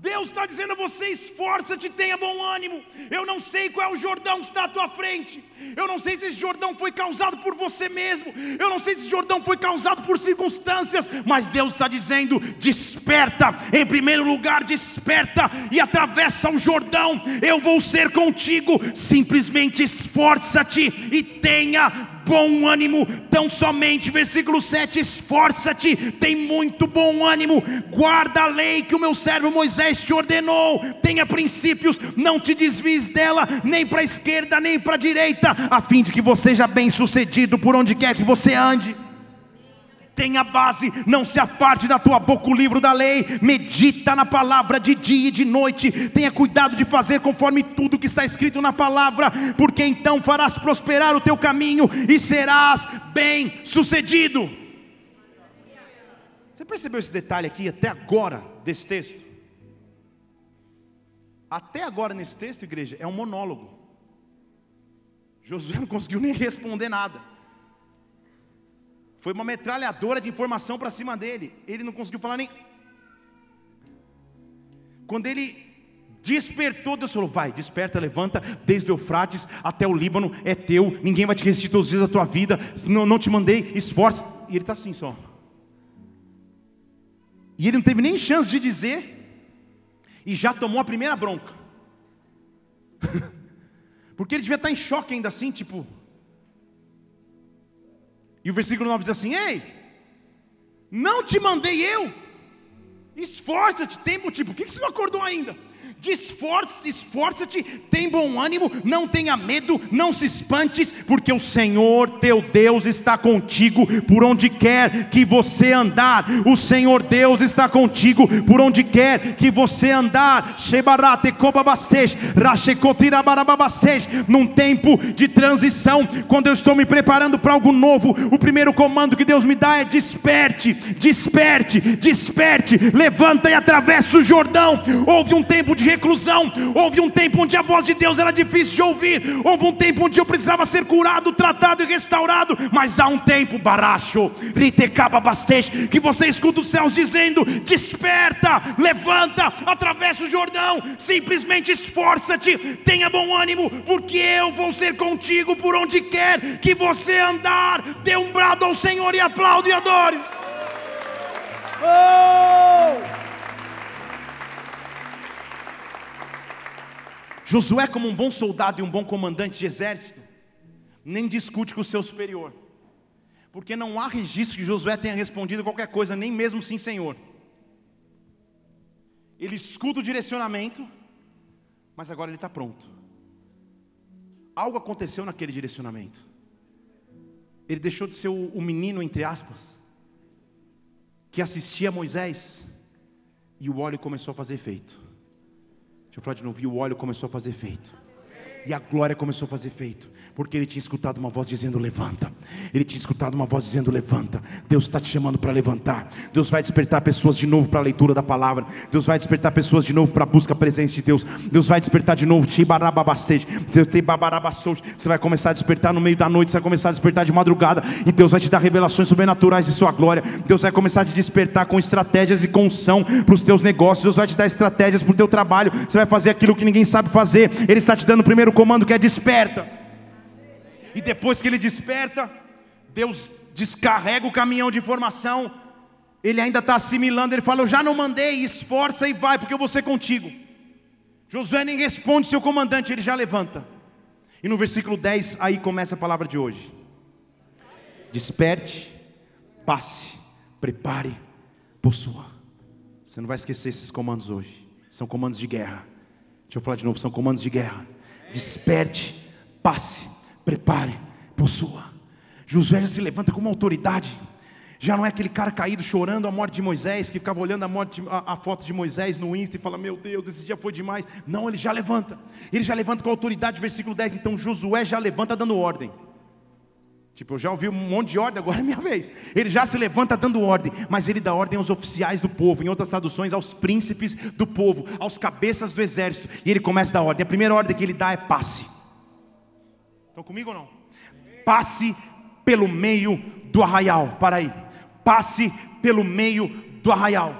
Deus está dizendo a você: esforça-te, tenha bom ânimo. Eu não sei qual é o Jordão que está à tua frente. Eu não sei se esse Jordão foi causado por você mesmo. Eu não sei se esse Jordão foi causado por circunstâncias. Mas Deus está dizendo: desperta. Em primeiro lugar, desperta e atravessa o Jordão. Eu vou ser contigo. Simplesmente esforça-te e tenha bom ânimo, tão somente, versículo 7, esforça-te, tem muito bom ânimo, guarda a lei que o meu servo Moisés te ordenou, tenha princípios, não te desvies dela, nem para a esquerda, nem para a direita, a fim de que você seja bem sucedido por onde quer que você ande tenha base, não se aparte da tua boca o livro da lei, medita na palavra de dia e de noite, tenha cuidado de fazer conforme tudo que está escrito na palavra, porque então farás prosperar o teu caminho e serás bem sucedido. Você percebeu esse detalhe aqui até agora desse texto? Até agora nesse texto, igreja, é um monólogo. Josué não conseguiu nem responder nada. Foi uma metralhadora de informação para cima dele. Ele não conseguiu falar nem. Quando ele despertou, Deus falou: Vai, desperta, levanta, desde o Eufrates até o Líbano, é teu, ninguém vai te resistir todos os dias da tua vida. Não, não te mandei, esforça. E ele está assim só. E ele não teve nem chance de dizer, e já tomou a primeira bronca. Porque ele devia estar em choque ainda assim, tipo, e o versículo 9 diz assim: Ei, não te mandei eu, esforça-te, tempo tipo, por que você não acordou ainda? Esforça, esforça-te, tem bom ânimo, não tenha medo, não se espantes, porque o Senhor teu Deus está contigo por onde quer que você andar. O Senhor Deus está contigo por onde quer que você andar. Num tempo de transição, quando eu estou me preparando para algo novo, o primeiro comando que Deus me dá é desperte, desperte, desperte, levanta e atravessa o Jordão. Houve um tempo de reclusão. Houve um tempo onde a voz de Deus era difícil de ouvir. Houve um tempo onde eu precisava ser curado, tratado e restaurado. Mas há um tempo, baracho, bastante, que você escuta os céus dizendo: desperta, levanta, atravessa o Jordão. Simplesmente esforça-te, tenha bom ânimo, porque eu vou ser contigo por onde quer que você andar. Dê um brado ao Senhor e aplaude e adore. Oh! Josué, como um bom soldado e um bom comandante de exército, nem discute com o seu superior, porque não há registro que Josué tenha respondido qualquer coisa, nem mesmo sim, Senhor. Ele escuta o direcionamento, mas agora ele está pronto. Algo aconteceu naquele direcionamento. Ele deixou de ser o, menino, entre aspas, que assistia a Moisés, e o óleo começou a fazer efeito. Deixa eu falar de novo. E o óleo começou a fazer efeito. E a glória começou a fazer efeito. Porque ele tinha escutado uma voz dizendo: Levanta. Ele tinha escutado uma voz dizendo: Levanta. Deus está te chamando para levantar. Deus vai despertar pessoas de novo para a leitura da palavra. Deus vai despertar pessoas de novo para a busca a presença de Deus. Deus vai despertar de novo. Você vai começar a despertar no meio da noite. Você vai começar a despertar de madrugada. E Deus vai te dar revelações sobrenaturais de Sua glória. Deus vai começar a te despertar com estratégias e com unção para os teus negócios. Deus vai te dar estratégias para o teu trabalho. Você vai fazer aquilo que ninguém sabe fazer. Ele está te dando o primeiro comando que é desperta. E depois que ele desperta, Deus descarrega o caminhão de informação. Ele ainda está assimilando. Ele fala: Eu já não mandei, esforça e vai, porque eu vou ser contigo. Josué nem responde seu comandante, ele já levanta. E no versículo 10, aí começa a palavra de hoje: Desperte, passe, prepare, possua. Você não vai esquecer esses comandos hoje. São comandos de guerra. Deixa eu falar de novo: são comandos de guerra. Desperte, passe, prepare, possua. Josué já se levanta com uma autoridade. Já não é aquele cara caído chorando a morte de Moisés, que ficava olhando a, morte, a, a, foto de Moisés no Insta e fala: Meu Deus, esse dia foi demais. Não, ele já levanta. Ele já levanta com autoridade, versículo 10. Então Josué já levanta dando ordem. Tipo, eu já ouvi um monte de ordem, agora é minha vez. Ele já se levanta dando ordem, mas ele dá ordem aos oficiais do povo, em outras traduções, aos príncipes do povo, aos cabeças do exército. E ele começa a dar ordem. A primeira ordem que ele dá é passe. Estão comigo ou não? Passe pelo meio do arraial. Para aí. Passe pelo meio do arraial.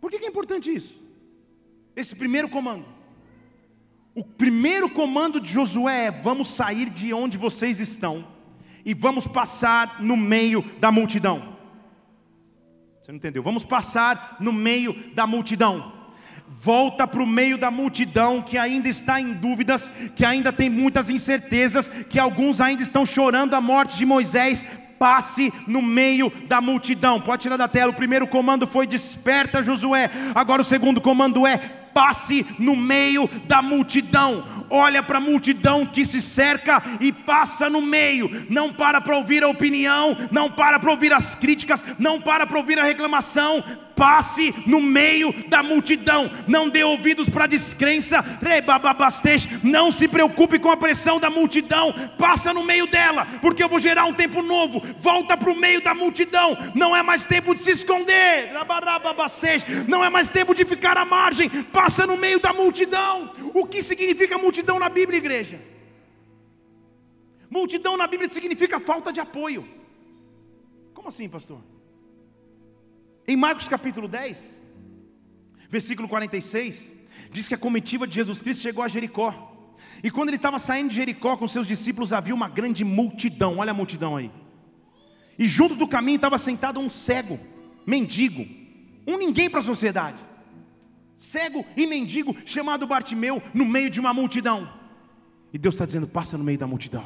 Por que é importante isso? Esse primeiro comando. O primeiro comando de Josué é: vamos sair de onde vocês estão e vamos passar no meio da multidão. Você não entendeu? Vamos passar no meio da multidão volta para o meio da multidão que ainda está em dúvidas, que ainda tem muitas incertezas, que alguns ainda estão chorando a morte de Moisés. Passe no meio da multidão. Pode tirar da tela. O primeiro comando foi desperta Josué. Agora o segundo comando é passe no meio da multidão. Olha para a multidão que se cerca e passa no meio. Não para para ouvir a opinião, não para para ouvir as críticas, não para para ouvir a reclamação passe no meio da multidão, não dê ouvidos para descrença, não se preocupe com a pressão da multidão, passa no meio dela, porque eu vou gerar um tempo novo, volta para o meio da multidão, não é mais tempo de se esconder, não é mais tempo de ficar à margem, passa no meio da multidão. O que significa multidão na Bíblia, igreja? Multidão na Bíblia significa falta de apoio. Como assim, pastor? Em Marcos capítulo 10, versículo 46, diz que a comitiva de Jesus Cristo chegou a Jericó. E quando ele estava saindo de Jericó com seus discípulos, havia uma grande multidão. Olha a multidão aí. E junto do caminho estava sentado um cego, mendigo, um ninguém para a sociedade. Cego e mendigo, chamado Bartimeu, no meio de uma multidão. E Deus está dizendo: passa no meio da multidão.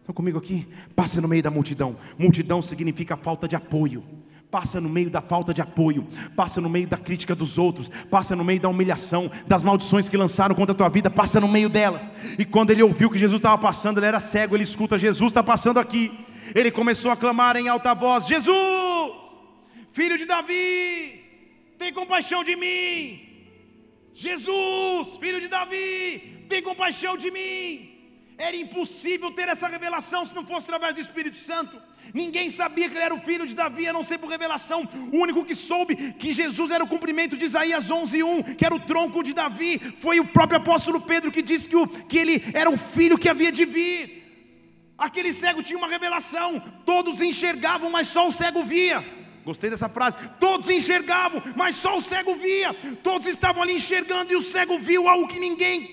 Estão comigo aqui? Passa no meio da multidão. Multidão significa falta de apoio passa no meio da falta de apoio, passa no meio da crítica dos outros, passa no meio da humilhação, das maldições que lançaram contra a tua vida, passa no meio delas. E quando ele ouviu que Jesus estava passando, ele era cego, ele escuta: Jesus está passando aqui. Ele começou a clamar em alta voz: Jesus, filho de Davi, tem compaixão de mim. Jesus, filho de Davi, tem compaixão de mim. Era impossível ter essa revelação se não fosse através do Espírito Santo. Ninguém sabia que ele era o filho de Davi, a não ser por revelação. O único que soube que Jesus era o cumprimento de Isaías 11:1, que era o tronco de Davi, foi o próprio apóstolo Pedro que disse que, o, que ele era o filho que havia de vir. Aquele cego tinha uma revelação, todos enxergavam, mas só o cego via. Gostei dessa frase. Todos enxergavam, mas só o cego via. Todos estavam ali enxergando e o cego viu algo que ninguém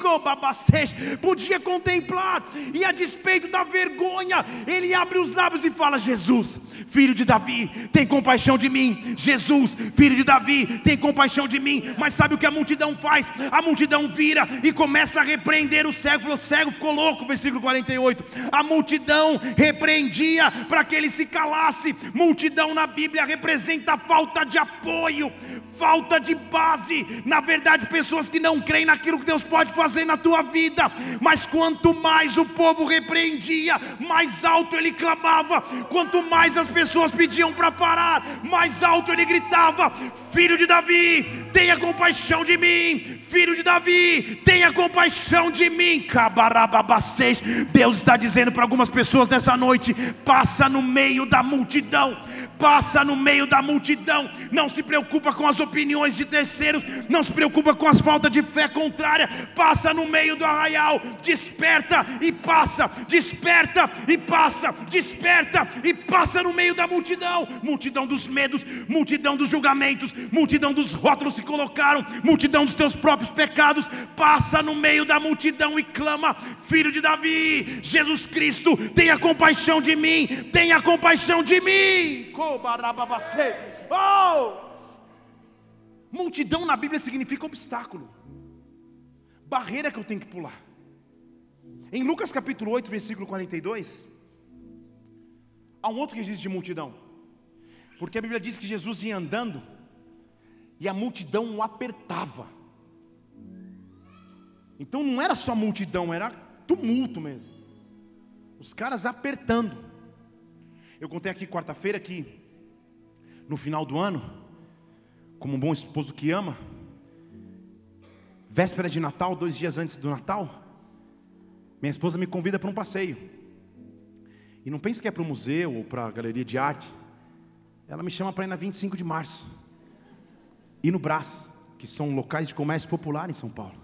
podia contemplar. E a despeito da vergonha, ele abre os lábios e fala: Jesus, filho de Davi, tem compaixão de mim. Jesus, filho de Davi, tem compaixão de mim. Mas sabe o que a multidão faz? A multidão vira e começa a repreender o cego. O cego ficou louco, versículo 48. A multidão repreendia para que ele se calasse. Multidão na Bíblia repreendia representa falta de apoio, falta de base. Na verdade, pessoas que não creem naquilo que Deus pode fazer na tua vida. Mas quanto mais o povo repreendia, mais alto ele clamava. Quanto mais as pessoas pediam para parar, mais alto ele gritava: Filho de Davi, tenha compaixão de mim. Filho de Davi, tenha compaixão de mim. Deus está dizendo para algumas pessoas nessa noite: passa no meio da multidão passa no meio da multidão, não se preocupa com as opiniões de terceiros, não se preocupa com as faltas de fé contrária, passa no meio do arraial, desperta e passa, desperta e passa, desperta e passa no meio da multidão, multidão dos medos, multidão dos julgamentos, multidão dos rótulos que colocaram, multidão dos teus próprios pecados, passa no meio da multidão e clama: Filho de Davi, Jesus Cristo, tenha compaixão de mim, tenha compaixão de mim. Oh! Multidão na Bíblia significa obstáculo, barreira que eu tenho que pular. Em Lucas capítulo 8, versículo 42, há um outro registro de multidão, porque a Bíblia diz que Jesus ia andando e a multidão o apertava. Então não era só multidão, era tumulto mesmo. Os caras apertando. Eu contei aqui quarta-feira que no final do ano, como um bom esposo que ama, véspera de Natal, dois dias antes do Natal, minha esposa me convida para um passeio. E não pense que é para o museu ou para a galeria de arte. Ela me chama para ir na 25 de março. E no Brás, que são locais de comércio popular em São Paulo.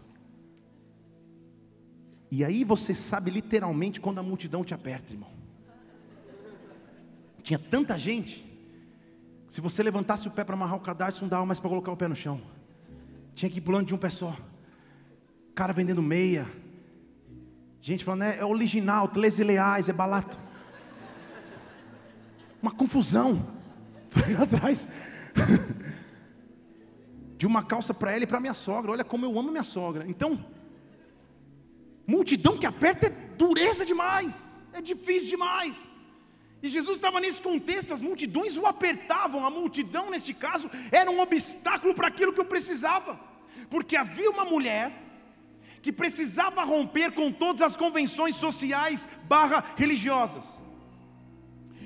E aí você sabe literalmente quando a multidão te aperta, irmão. Tinha tanta gente. Se você levantasse o pé para amarrar o cadarço, não dava mais para colocar o pé no chão. Tinha que ir pulando de um pé só. Cara vendendo meia. Gente falando, é, é original, 13 leais, é barato. Uma confusão. Para atrás. de uma calça para ela e para minha sogra. Olha como eu amo minha sogra. Então, multidão que aperta é dureza demais, é difícil demais. E Jesus estava nesse contexto, as multidões o apertavam, a multidão, nesse caso, era um obstáculo para aquilo que eu precisava, porque havia uma mulher que precisava romper com todas as convenções sociais barra religiosas,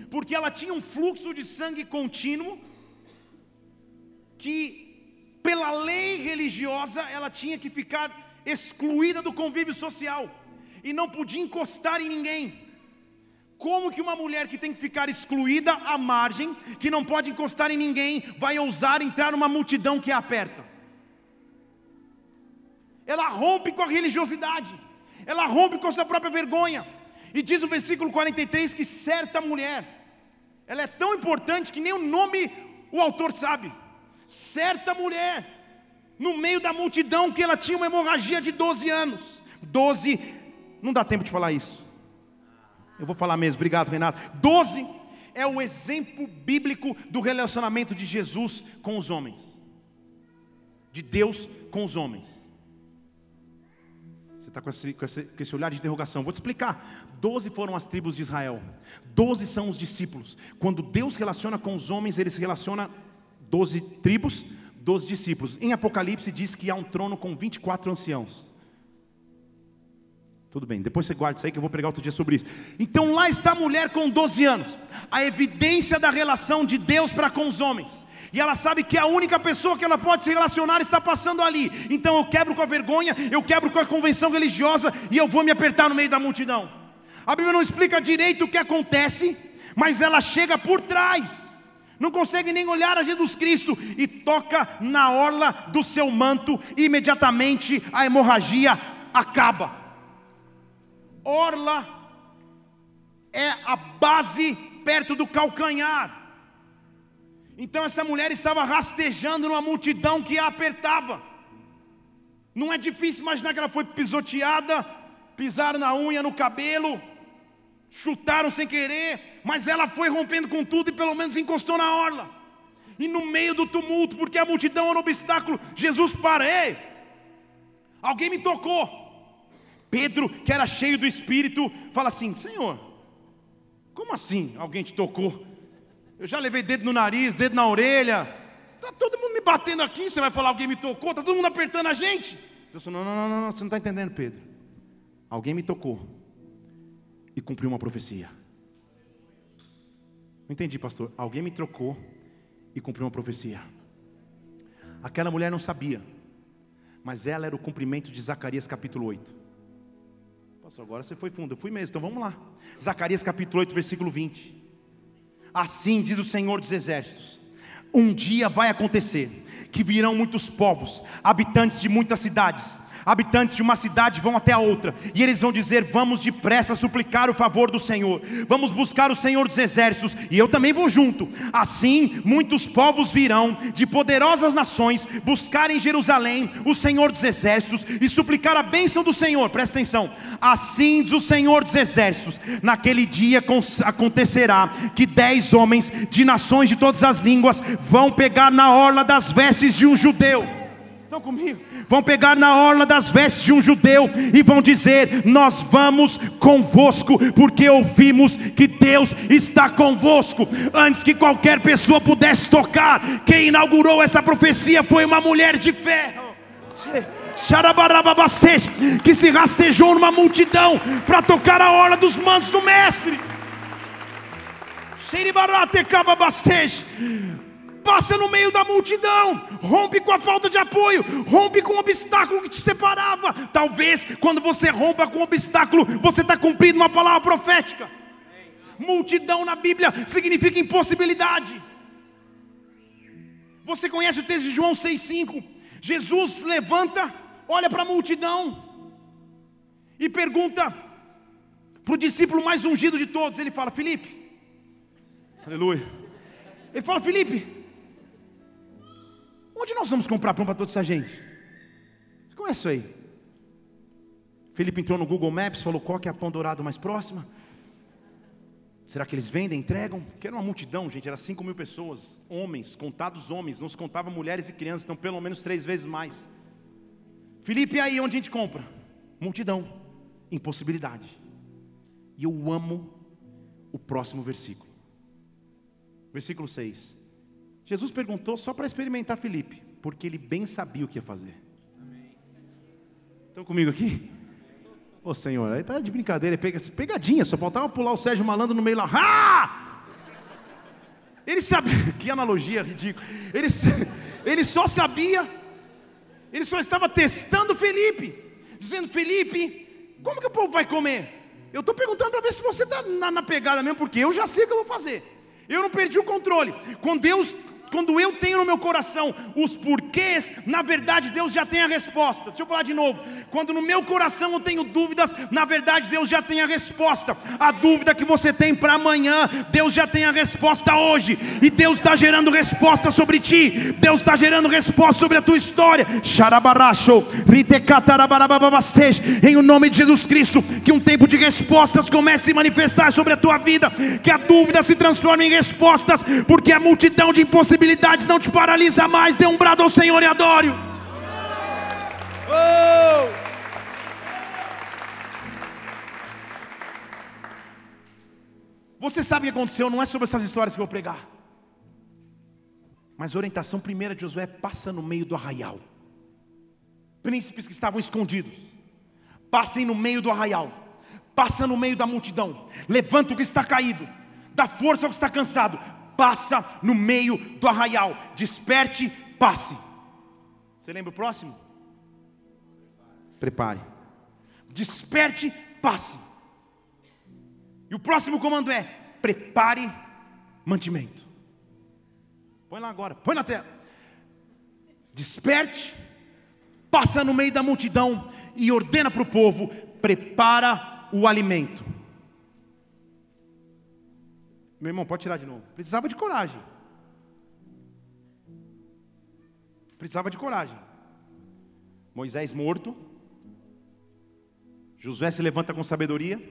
porque ela tinha um fluxo de sangue contínuo, que pela lei religiosa ela tinha que ficar excluída do convívio social, e não podia encostar em ninguém, como que uma mulher que tem que ficar excluída à margem, que não pode encostar em ninguém, vai ousar entrar numa multidão que a aperta? Ela rompe com a religiosidade, ela rompe com a sua própria vergonha. E diz o versículo 43 que certa mulher, ela é tão importante que nem o nome o autor sabe. Certa mulher, no meio da multidão, que ela tinha uma hemorragia de 12 anos. 12, não dá tempo de falar isso. Eu vou falar mesmo, obrigado Renato. Doze é o exemplo bíblico do relacionamento de Jesus com os homens, de Deus com os homens. Você está com esse, com, esse, com esse olhar de interrogação. Vou te explicar. Doze foram as tribos de Israel. Doze são os discípulos. Quando Deus relaciona com os homens, Ele se relaciona doze tribos, doze discípulos. Em Apocalipse diz que há um trono com 24 anciãos. Tudo bem, depois você guarda isso aí que eu vou pregar outro dia sobre isso. Então lá está a mulher com 12 anos, a evidência da relação de Deus para com os homens. E ela sabe que a única pessoa que ela pode se relacionar está passando ali. Então eu quebro com a vergonha, eu quebro com a convenção religiosa e eu vou me apertar no meio da multidão. A Bíblia não explica direito o que acontece, mas ela chega por trás. Não consegue nem olhar a Jesus Cristo e toca na orla do seu manto, imediatamente a hemorragia acaba orla é a base perto do calcanhar. Então essa mulher estava rastejando numa multidão que a apertava. Não é difícil imaginar que ela foi pisoteada, pisaram na unha, no cabelo, chutaram sem querer, mas ela foi rompendo com tudo e pelo menos encostou na orla. E no meio do tumulto, porque a multidão era um obstáculo, Jesus para, ei, alguém me tocou. Pedro, que era cheio do Espírito, fala assim: Senhor, como assim alguém te tocou? Eu já levei dedo no nariz, dedo na orelha, está todo mundo me batendo aqui. Você vai falar: alguém me tocou? Está todo mundo apertando a gente. Eu sou: não, não, não, não, você não está entendendo, Pedro. Alguém me tocou e cumpriu uma profecia. Não entendi, pastor. Alguém me trocou e cumpriu uma profecia. Aquela mulher não sabia, mas ela era o cumprimento de Zacarias capítulo 8. Pastor, agora você foi fundo. Eu fui mesmo, então vamos lá. Zacarias capítulo 8, versículo 20. Assim diz o Senhor dos Exércitos: Um dia vai acontecer que virão muitos povos, habitantes de muitas cidades, habitantes de uma cidade vão até a outra, e eles vão dizer: Vamos depressa suplicar o favor do Senhor, vamos buscar o Senhor dos exércitos, e eu também vou junto. Assim, muitos povos virão de poderosas nações buscar em Jerusalém o Senhor dos exércitos e suplicar a bênção do Senhor. Presta atenção. Assim diz o Senhor dos exércitos: Naquele dia acontecerá que dez homens de nações de todas as línguas vão pegar na orla das vestes de um judeu Estão comigo? Vão pegar na orla das vestes de um judeu e vão dizer: Nós vamos convosco, porque ouvimos que Deus está convosco. Antes que qualquer pessoa pudesse tocar, quem inaugurou essa profecia foi uma mulher de fé que se rastejou numa multidão para tocar a orla dos mantos do Mestre passa no meio da multidão, rompe com a falta de apoio, rompe com o obstáculo que te separava. Talvez quando você rompa com o obstáculo, você está cumprindo uma palavra profética. Multidão na Bíblia significa impossibilidade. Você conhece o texto de João 6,5? Jesus levanta, olha para a multidão e pergunta para o discípulo mais ungido de todos. Ele fala: Felipe, aleluia. Ele fala: Felipe, Onde nós vamos comprar pão para toda essa gente? Você conhece isso aí? Felipe entrou no Google Maps, falou qual que é a pão dourado mais próxima. Será que eles vendem, entregam? Porque era uma multidão, gente, era 5 mil pessoas, homens, contados homens, não se contava mulheres e crianças, então pelo menos três vezes mais. Felipe, e aí onde a gente compra? Multidão, impossibilidade. E eu amo o próximo versículo. Versículo 6. Jesus perguntou só para experimentar Felipe, porque ele bem sabia o que ia fazer. Estão comigo aqui? Ô Senhor, aí tá de brincadeira, é pegadinha, só faltava pular o Sérgio Malandro no meio lá. Ele sabia, que analogia ridícula. Ele, ele só sabia, ele só estava testando Felipe, dizendo: Felipe, como que o povo vai comer? Eu estou perguntando para ver se você está na, na pegada mesmo, porque eu já sei o que eu vou fazer. Eu não perdi o controle. Quando Deus quando eu tenho no meu coração os porquês, na verdade Deus já tem a resposta. Deixa eu falar de novo. Quando no meu coração eu tenho dúvidas, na verdade Deus já tem a resposta. A dúvida que você tem para amanhã, Deus já tem a resposta hoje. E Deus está gerando resposta sobre ti. Deus está gerando resposta sobre a tua história. Em o nome de Jesus Cristo, que um tempo de respostas comece a se manifestar sobre a tua vida. Que a dúvida se transforme em respostas, porque a multidão de impossibilidades possibilidades não te paralisa mais. Dê um brado ao Senhor e adore. Oh! Você sabe o que aconteceu? Não é sobre essas histórias que eu vou pregar. Mas a orientação primeira de Josué passa no meio do arraial. Príncipes que estavam escondidos, passem no meio do arraial, passa no meio da multidão, levanta o que está caído, dá força ao que está cansado, passa no meio do arraial. Desperte, passe. Você lembra o próximo? Prepare. Desperte, passe. E o próximo comando é: prepare mantimento. Põe lá agora, põe na tela. Desperte, passa no meio da multidão e ordena para o povo: prepara o alimento. Meu irmão, pode tirar de novo. Precisava de coragem. Precisava de coragem. Moisés morto. Josué se levanta com sabedoria.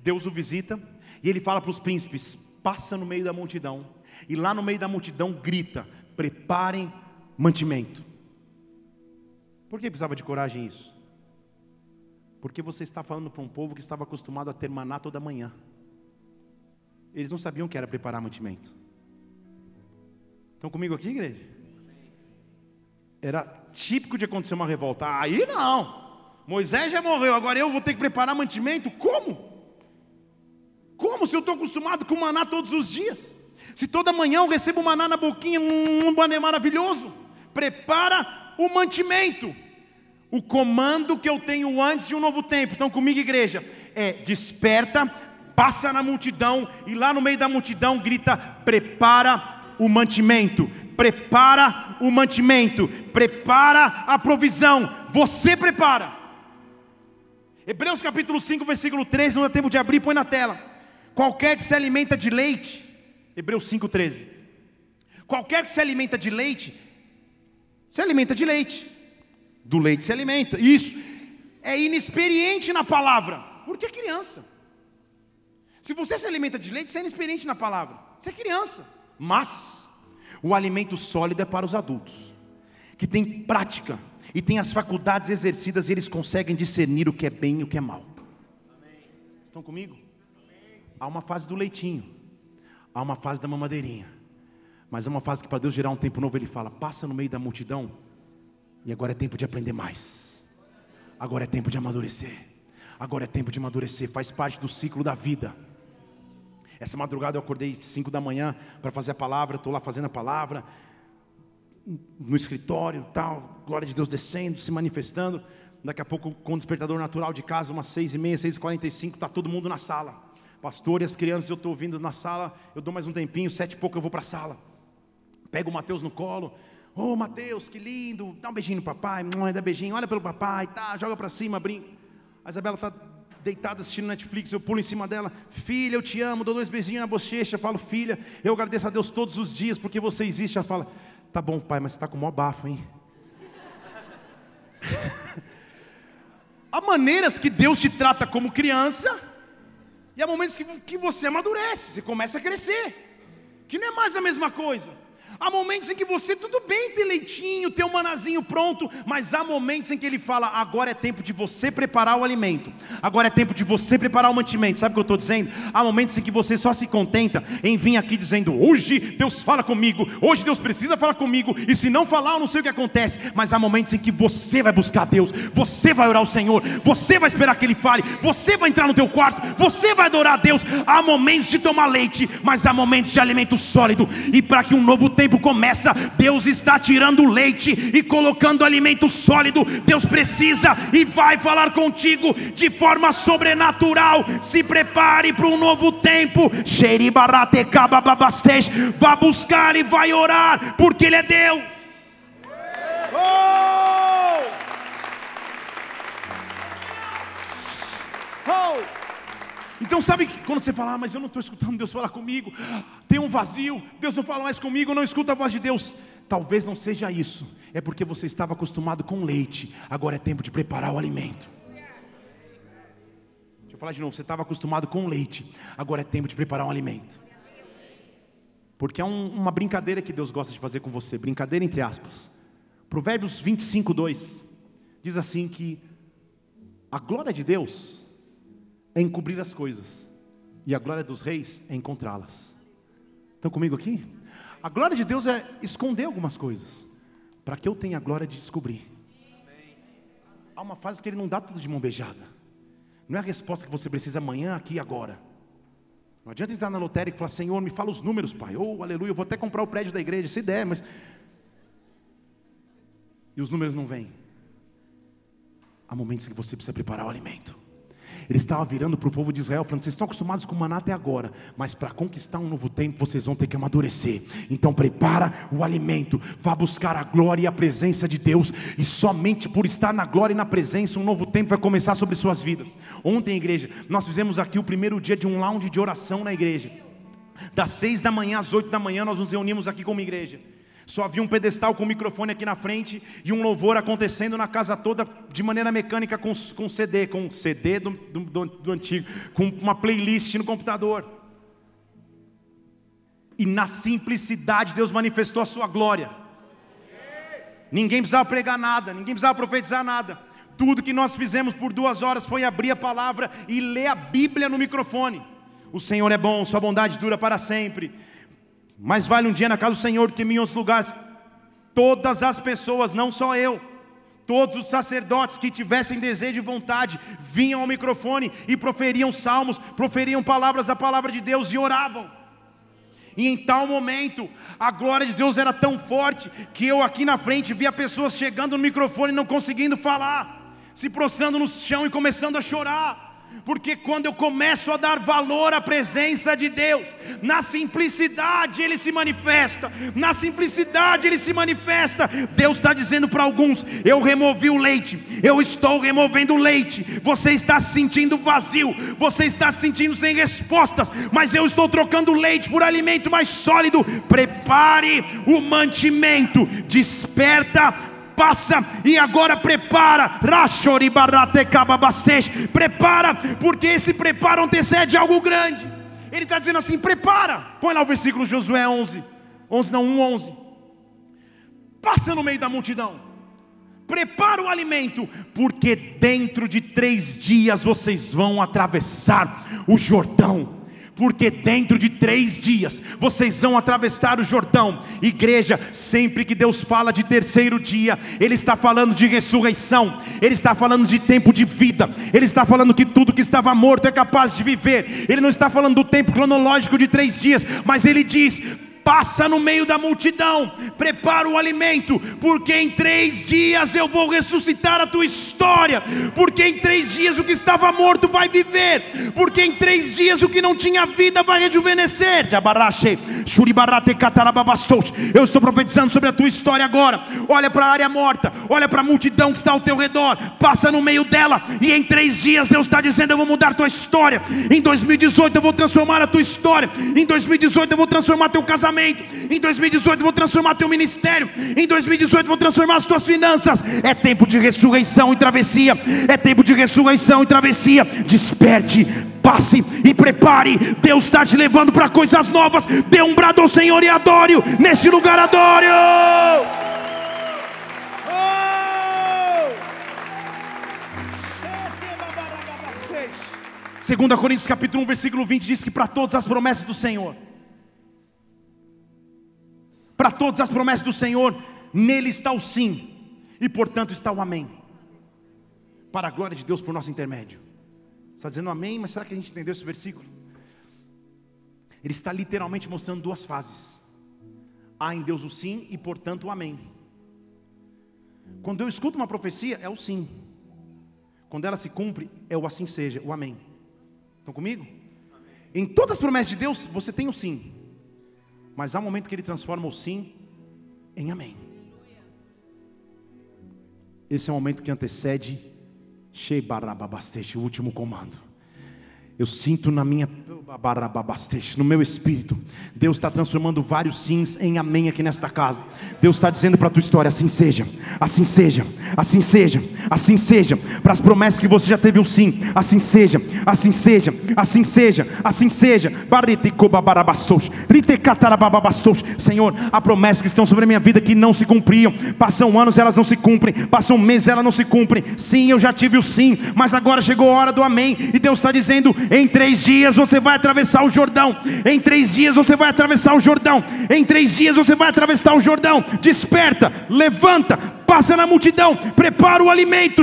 Deus o visita. E ele fala para os príncipes: passa no meio da multidão. E lá no meio da multidão grita: preparem mantimento. Por que precisava de coragem isso? Porque você está falando para um povo que estava acostumado a ter maná toda manhã. Eles não sabiam que era preparar mantimento. Estão comigo aqui, igreja? Era típico de acontecer uma revolta. Aí não. Moisés já morreu, agora eu vou ter que preparar mantimento? Como? Como se eu estou acostumado com maná todos os dias? Se toda manhã eu recebo maná na boquinha, um mané maravilhoso. Prepara o mantimento. O comando que eu tenho antes de um novo tempo. Estão comigo, igreja? É desperta passa na multidão e lá no meio da multidão grita: prepara o mantimento, prepara o mantimento, prepara a provisão, você prepara. Hebreus capítulo 5, versículo 13, não dá tempo de abrir, põe na tela. Qualquer que se alimenta de leite, Hebreus 5, 13. Qualquer que se alimenta de leite, se alimenta de leite. Do leite se alimenta. Isso é inexperiente na palavra, porque é criança. Se você se alimenta de leite, você é inexperiente na palavra. Você é criança. Mas o alimento sólido é para os adultos, que têm prática e têm as faculdades exercidas e eles conseguem discernir o que é bem e o que é mal. Estão comigo? Há uma fase do leitinho, há uma fase da mamadeirinha, mas é uma fase que para Deus gerar um tempo novo, Ele fala: passa no meio da multidão, e agora é tempo de aprender mais, agora é tempo de amadurecer, agora é tempo de amadurecer, faz parte do ciclo da vida. Essa madrugada eu acordei 5 da manhã para fazer a palavra, estou lá fazendo a palavra, no escritório, tal, glória de Deus descendo, se manifestando. Daqui a pouco, com o despertador natural de casa, umas seis e meia, seis e quarenta e cinco, está todo mundo na sala. Pastor e as crianças, eu estou ouvindo na sala, eu dou mais um tempinho, sete e pouco eu vou para a sala. Pego o Mateus no colo, ô oh, Mateus, que lindo, dá um beijinho no papai, dá beijinho, olha pelo papai, tá, joga para cima, brinca. A Isabela está deitada assistindo Netflix, eu pulo em cima dela, filha, eu te amo, dou dois beijinhos na bochecha, falo, filha, eu agradeço a Deus todos os dias porque você existe. Ela fala, tá bom, pai, mas você está com o maior bafo, hein? Há maneiras que Deus te trata como criança, E há momentos que, que você amadurece, você começa a crescer, que não é mais a mesma coisa. Há momentos em que você, tudo bem, ter leitinho, ter um manazinho pronto, mas há momentos em que ele fala: agora é tempo de você preparar o alimento, agora é tempo de você preparar o mantimento. Sabe o que eu estou dizendo? Há momentos em que você só se contenta em vir aqui dizendo: hoje Deus fala comigo, hoje Deus precisa falar comigo, e se não falar, eu não sei o que acontece. Mas há momentos em que você vai buscar Deus, você vai orar ao Senhor, você vai esperar que Ele fale, você vai entrar no teu quarto, você vai adorar a Deus. Há momentos de tomar leite, mas há momentos de alimento sólido, e para que um novo tempo tempo começa, Deus está tirando leite e colocando alimento sólido. Deus precisa e vai falar contigo de forma sobrenatural. Se prepare para um novo tempo. Vá buscar e vai orar, porque Ele é Deus. Oh! Oh! Então, sabe que quando você fala, ah, mas eu não estou escutando Deus falar comigo, tem um vazio, Deus não fala mais comigo, eu não escuto a voz de Deus. Talvez não seja isso, é porque você estava acostumado com leite, agora é tempo de preparar o alimento. Deixa eu falar de novo, você estava acostumado com leite, agora é tempo de preparar um alimento. Porque é um, uma brincadeira que Deus gosta de fazer com você, brincadeira entre aspas. Provérbios 25, 2 diz assim que a glória de Deus é encobrir as coisas, e a glória dos reis é encontrá-las. Estão comigo aqui? A glória de Deus é esconder algumas coisas, para que eu tenha a glória de descobrir. Há uma fase que ele não dá tudo de mão beijada, não é a resposta que você precisa amanhã, aqui e agora. Não adianta entrar na lotérica e falar, Senhor, me fala os números, Pai. Oh, aleluia, eu vou até comprar o prédio da igreja, se der, mas. E os números não vêm. Há momentos que você precisa preparar o alimento. Ele estava virando para o povo de Israel, falando: vocês estão acostumados com maná até agora, mas para conquistar um novo tempo, vocês vão ter que amadurecer. Então prepara o alimento, vá buscar a glória e a presença de Deus, e somente por estar na glória e na presença, um novo tempo vai começar sobre suas vidas. Ontem, igreja, nós fizemos aqui o primeiro dia de um lounge de oração na igreja. Das seis da manhã às oito da manhã, nós nos reunimos aqui como igreja. Só havia um pedestal com um microfone aqui na frente e um louvor acontecendo na casa toda de maneira mecânica com, com CD, com CD do, do, do antigo, com uma playlist no computador. E na simplicidade Deus manifestou a sua glória. Ninguém precisava pregar nada, ninguém precisava profetizar nada. Tudo que nós fizemos por duas horas foi abrir a palavra e ler a Bíblia no microfone. O Senhor é bom, Sua bondade dura para sempre. Mais vale um dia na casa do Senhor que em outros lugares. Todas as pessoas, não só eu, todos os sacerdotes que tivessem desejo e vontade, vinham ao microfone e proferiam salmos, proferiam palavras da palavra de Deus e oravam. E em tal momento, a glória de Deus era tão forte que eu aqui na frente via pessoas chegando no microfone e não conseguindo falar, se prostrando no chão e começando a chorar porque quando eu começo a dar valor à presença de Deus, na simplicidade Ele se manifesta, na simplicidade Ele se manifesta. Deus está dizendo para alguns: Eu removi o leite, eu estou removendo o leite. Você está se sentindo vazio, você está se sentindo sem respostas, mas eu estou trocando leite por alimento mais sólido. Prepare o mantimento, desperta passa e agora prepara. Prepara, porque esse preparo antecede algo grande. Ele está dizendo assim: prepara. Põe lá o versículo Josué 11, 11 não, 1, 11. Passa no meio da multidão. Prepara o alimento, porque dentro de três dias vocês vão atravessar o Jordão porque dentro de três dias vocês vão atravessar o Jordão. Igreja, sempre que Deus fala de terceiro dia, Ele está falando de ressurreição, Ele está falando de tempo de vida, Ele está falando que tudo que estava morto é capaz de viver. Ele não está falando do tempo cronológico de três dias, mas Ele diz: passa no meio da multidão, prepara o alimento, porque em três dias eu vou ressuscitar a tua história, porque em três dias o que estava morto vai viver, porque em três dias o que não tinha vida vai rejuvenescer. Eu estou profetizando sobre a tua história agora. Olha para a área morta, olha para a multidão que está ao teu redor, passa no meio dela, e em três dias Deus está dizendo: Eu vou mudar a tua história. Em 2018 eu vou transformar a tua história, em 2018 eu vou transformar teu casamento casamento. Em 2018 vou transformar teu ministério. Em 2018 vou transformar as tuas finanças. É tempo de ressurreição e travessia. É tempo de ressurreição e travessia. Desperte passe e prepare. Deus está te levando para coisas novas. Dê um brado ao Senhor e adore nesse lugar, adore. Segunda Coríntios capítulo 1, versículo 20 diz que para todas as promessas do Senhor, para todas as promessas do Senhor, nele está o sim, e portanto está o amém. Para a glória de Deus por nosso intermédio. Está dizendo amém, mas será que a gente entendeu esse versículo? Ele está literalmente mostrando duas fases. Há em Deus o sim e portanto o amém. Quando eu escuto uma profecia, é o sim. Quando ela se cumpre, é o assim seja, o amém. Estão comigo? Em todas as promessas de Deus, você tem o sim. Mas há um momento que ele transforma o sim em amém. Esse é o momento que antecede o último comando. Eu sinto na minha no meu espírito. Deus está transformando vários sims em amém aqui nesta casa. Deus está dizendo para a tua história: assim seja, assim seja, assim seja, assim seja. Para as promessas que você já teve um sim, assim seja, assim seja, assim seja, assim seja. Senhor, há promessas que estão sobre a minha vida que não se cumpriam. Passam anos, elas não se cumprem. Passam meses, elas não se cumprem. Sim, eu já tive o sim, mas agora chegou a hora do amém. E Deus está dizendo: em três dias você vai atravessar o Jordão. Em três dias você vai atravessar o Jordão. Em três dias você vai atravessar o Jordão. Desperta, levanta, passa na multidão, prepara o alimento,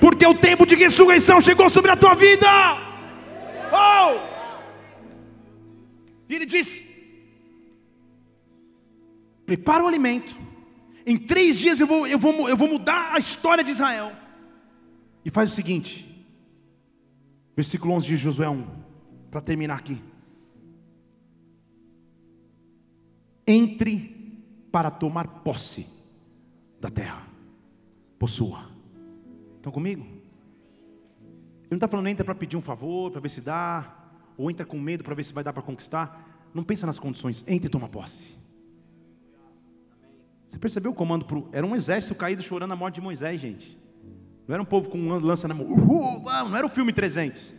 porque o tempo de ressurreição chegou sobre a tua vida. Oh! E ele diz: prepara o alimento. Em três dias eu vou, eu, vou, eu vou mudar a história de Israel. E faz o seguinte: Versículo 11 de Josué 1, para terminar aqui. Entre para tomar posse da terra, possua. Estão comigo? Ele não está falando entra para pedir um favor, para ver se dá, ou entra com medo para ver se vai dar para conquistar. Não pensa nas condições, entre e toma posse. Você percebeu o comando para Era um exército caído chorando a morte de Moisés, gente. Não era um povo com lança na mão. Uhul, não era o filme 300.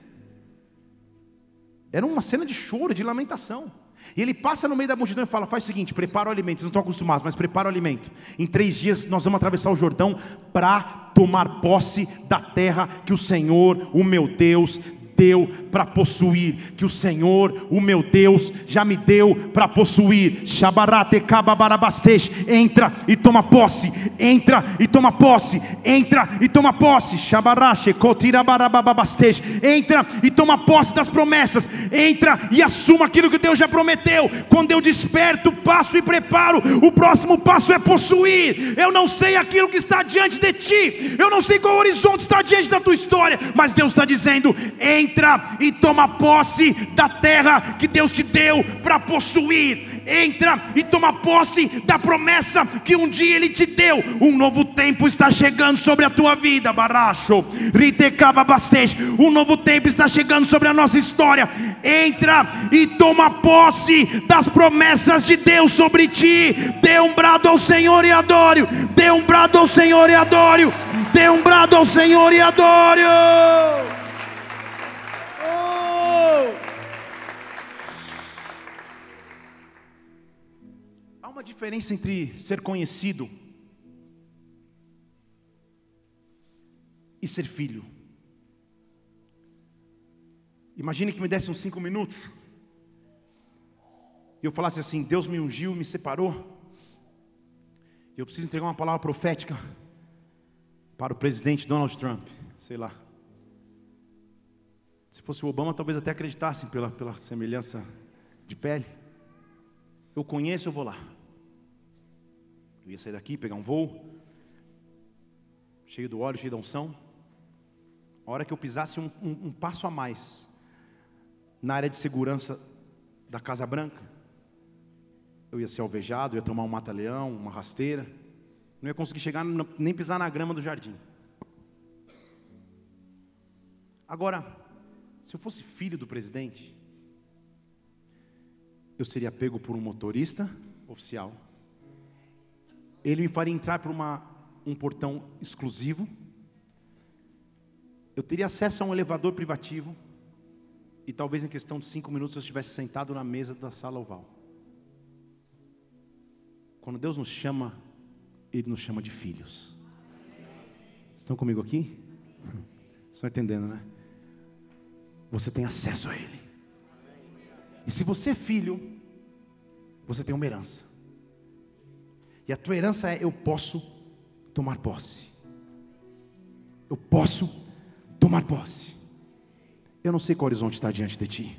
Era uma cena de choro, de lamentação. E ele passa no meio da multidão e fala: faz o seguinte, prepara o alimento. Vocês não estão acostumados, mas prepara o alimento. Em três dias nós vamos atravessar o Jordão para tomar posse da terra que o Senhor, o meu Deus, deu para possuir, que o Senhor, o meu Deus, já me deu para possuir. Entra e toma posse, entra e toma posse, entra e toma posse. Entra e toma posse das promessas, entra e assuma aquilo que Deus já prometeu. Quando eu desperto, passo e preparo, o próximo passo é possuir. Eu não sei aquilo que está diante de ti, eu não sei qual horizonte está diante da tua história, mas Deus está dizendo: entra entra e toma posse da terra que Deus te deu para possuir. Entra e toma posse da promessa que um dia Ele te deu. Um novo tempo está chegando sobre a tua vida, Baracho. Um novo tempo está chegando sobre a nossa história. Entra e toma posse das promessas de Deus sobre ti. Dê um brado ao Senhor e adore. Dê um brado ao Senhor e adore. Dê um brado ao Senhor e adore. Diferença entre ser conhecido e ser filho. Imagine que me desse uns cinco minutos. E eu falasse assim: Deus me ungiu, me separou. E eu preciso entregar uma palavra profética para o presidente Donald Trump. Sei lá. Se fosse o Obama, talvez até acreditassem pela, pela semelhança de pele. Eu conheço, eu vou lá. Eu ia sair daqui, pegar um voo, cheio do óleo, cheio da unção. A hora que eu pisasse um, um, um passo a mais na área de segurança da Casa Branca, eu ia ser alvejado, ia tomar um mata-leão, uma rasteira, não ia conseguir chegar nem pisar na grama do jardim. Agora, se eu fosse filho do presidente, eu seria pego por um motorista oficial ele me faria entrar por uma, um portão exclusivo. eu teria acesso a um elevador privativo e talvez em questão de cinco minutos eu estivesse sentado na mesa da sala oval. Quando Deus nos chama, Ele nos chama de filhos. Estão comigo aqui? Estão entendendo, né? Você tem acesso a Ele. E se você é filho, você tem uma herança. E a tua herança é: eu posso tomar posse. Eu posso tomar posse. Eu não sei qual horizonte está diante de ti,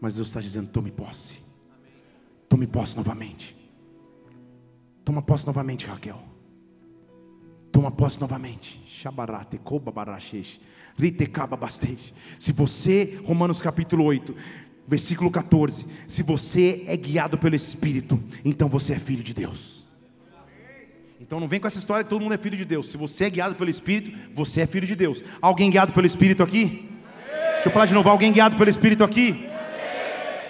mas Deus está dizendo: tome posse. Tome posse novamente. Toma posse novamente, Raquel. Toma posse novamente. Se você, Romanos capítulo 8, versículo 14: Se você é guiado pelo Espírito, então você é filho de Deus. Então não vem com essa história que todo mundo é filho de Deus. Se você é guiado pelo Espírito, você é filho de Deus. Alguém guiado pelo Espírito aqui? Deixa eu falar de novo. Alguém guiado pelo Espírito aqui?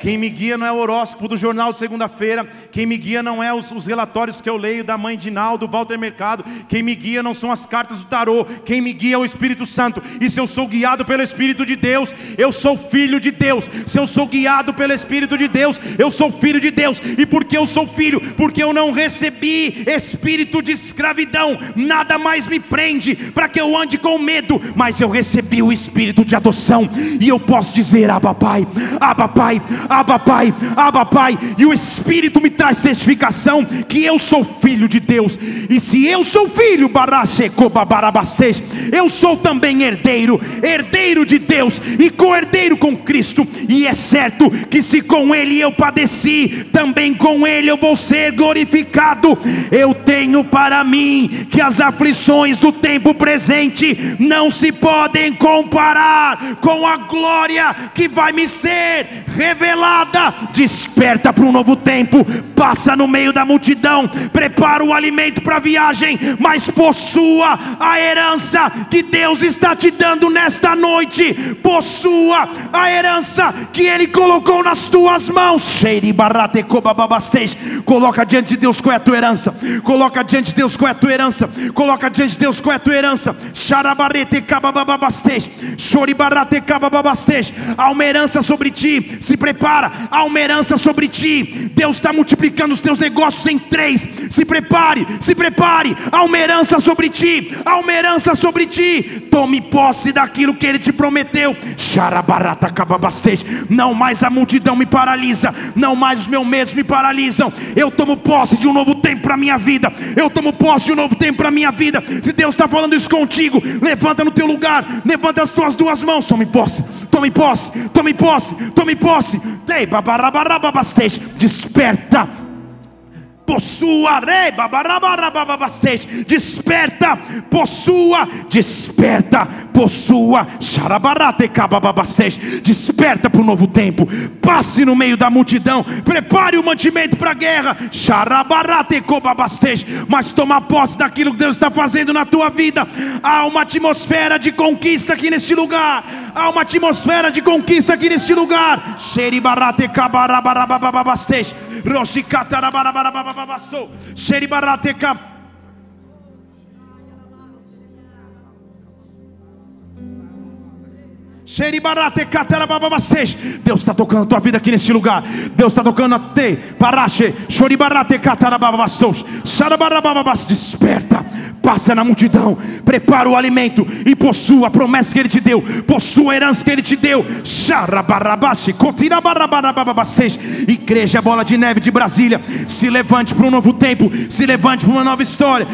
Quem me guia não é o horóscopo do jornal de segunda-feira. Quem me guia não é os, os, relatórios que eu leio da mãe de Naldo, Walter Mercado. Quem me guia não são as cartas do tarô. Quem me guia é o Espírito Santo. E se eu sou guiado pelo Espírito de Deus, eu sou filho de Deus. Se eu sou guiado pelo Espírito de Deus, eu sou filho de Deus. E por que eu sou filho? Porque eu não recebi espírito de escravidão. Nada mais me prende para que eu ande com medo. Mas eu recebi o espírito de adoção. E eu posso dizer: Abba Pai, Abba Pai. Abba Pai, Abba Pai, e o Espírito me traz testificação que eu sou filho de Deus, e se eu sou filho, eu sou também herdeiro, herdeiro de Deus e co-herdeiro com Cristo, e é certo que se com Ele eu padeci, também com Ele eu vou ser glorificado. Eu tenho para mim que as aflições do tempo presente não se podem comparar com a glória que vai me ser revelada. Desperta para um novo tempo, passa no meio da multidão, prepara o alimento para a viagem, mas possua a herança que Deus está te dando nesta noite, possua a herança que Ele colocou nas tuas mãos. Coloca diante de Deus qual é a tua herança, coloca diante de Deus qual é a tua herança, coloca diante de Deus qual é a tua herança. Há uma herança sobre ti, se prepara. Há uma herança sobre ti. Deus está multiplicando os teus negócios em três. Se prepare, se prepare, há uma herança sobre ti, há uma herança sobre ti. Tome posse daquilo que Ele te prometeu. Não mais a multidão me paralisa, não mais os meus medos me paralisam. Eu tomo posse de um novo tempo para a minha vida. Eu tomo posse de um novo tempo para a minha vida. Se Deus está falando isso contigo, levanta no teu lugar, levanta as tuas duas mãos, tome posse, tome posse, tome posse, tome posse. Desperta possua, desperta, possua, desperta, possua, desperta para o novo tempo, passe no meio da multidão, prepare o mantimento para a guerra, mas toma posse daquilo que Deus está fazendo na tua vida. Há uma atmosfera de conquista aqui neste lugar, há uma atmosfera de conquista aqui neste lugar. Roshikatarabarabarabababasso. Sheribarateka. Deus está tocando a tua vida aqui nesse lugar. Deus está tocando a te. Desperta. Passa na multidão. Prepara o alimento. E possua a promessa que Ele te deu. Possua a herança que Ele te deu. Igreja Bola de Neve de Brasília. Se levante para um novo tempo. Se levante para uma nova história.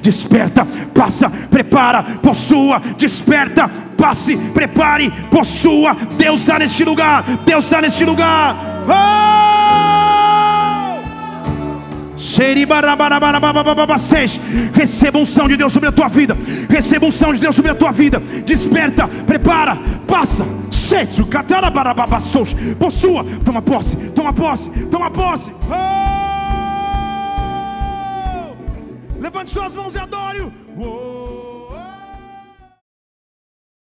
Desperta passa, prepara, possua, desperta, passe, prepare, possua. Deus está neste lugar, Deus está neste lugar. Oh! Receba unção de Deus sobre a tua vida. Receba unção de Deus sobre a tua vida. Desperta, prepara, passa. Possua, toma posse, toma posse, toma posse. Oh! Levante suas mãos e adore. Whoa.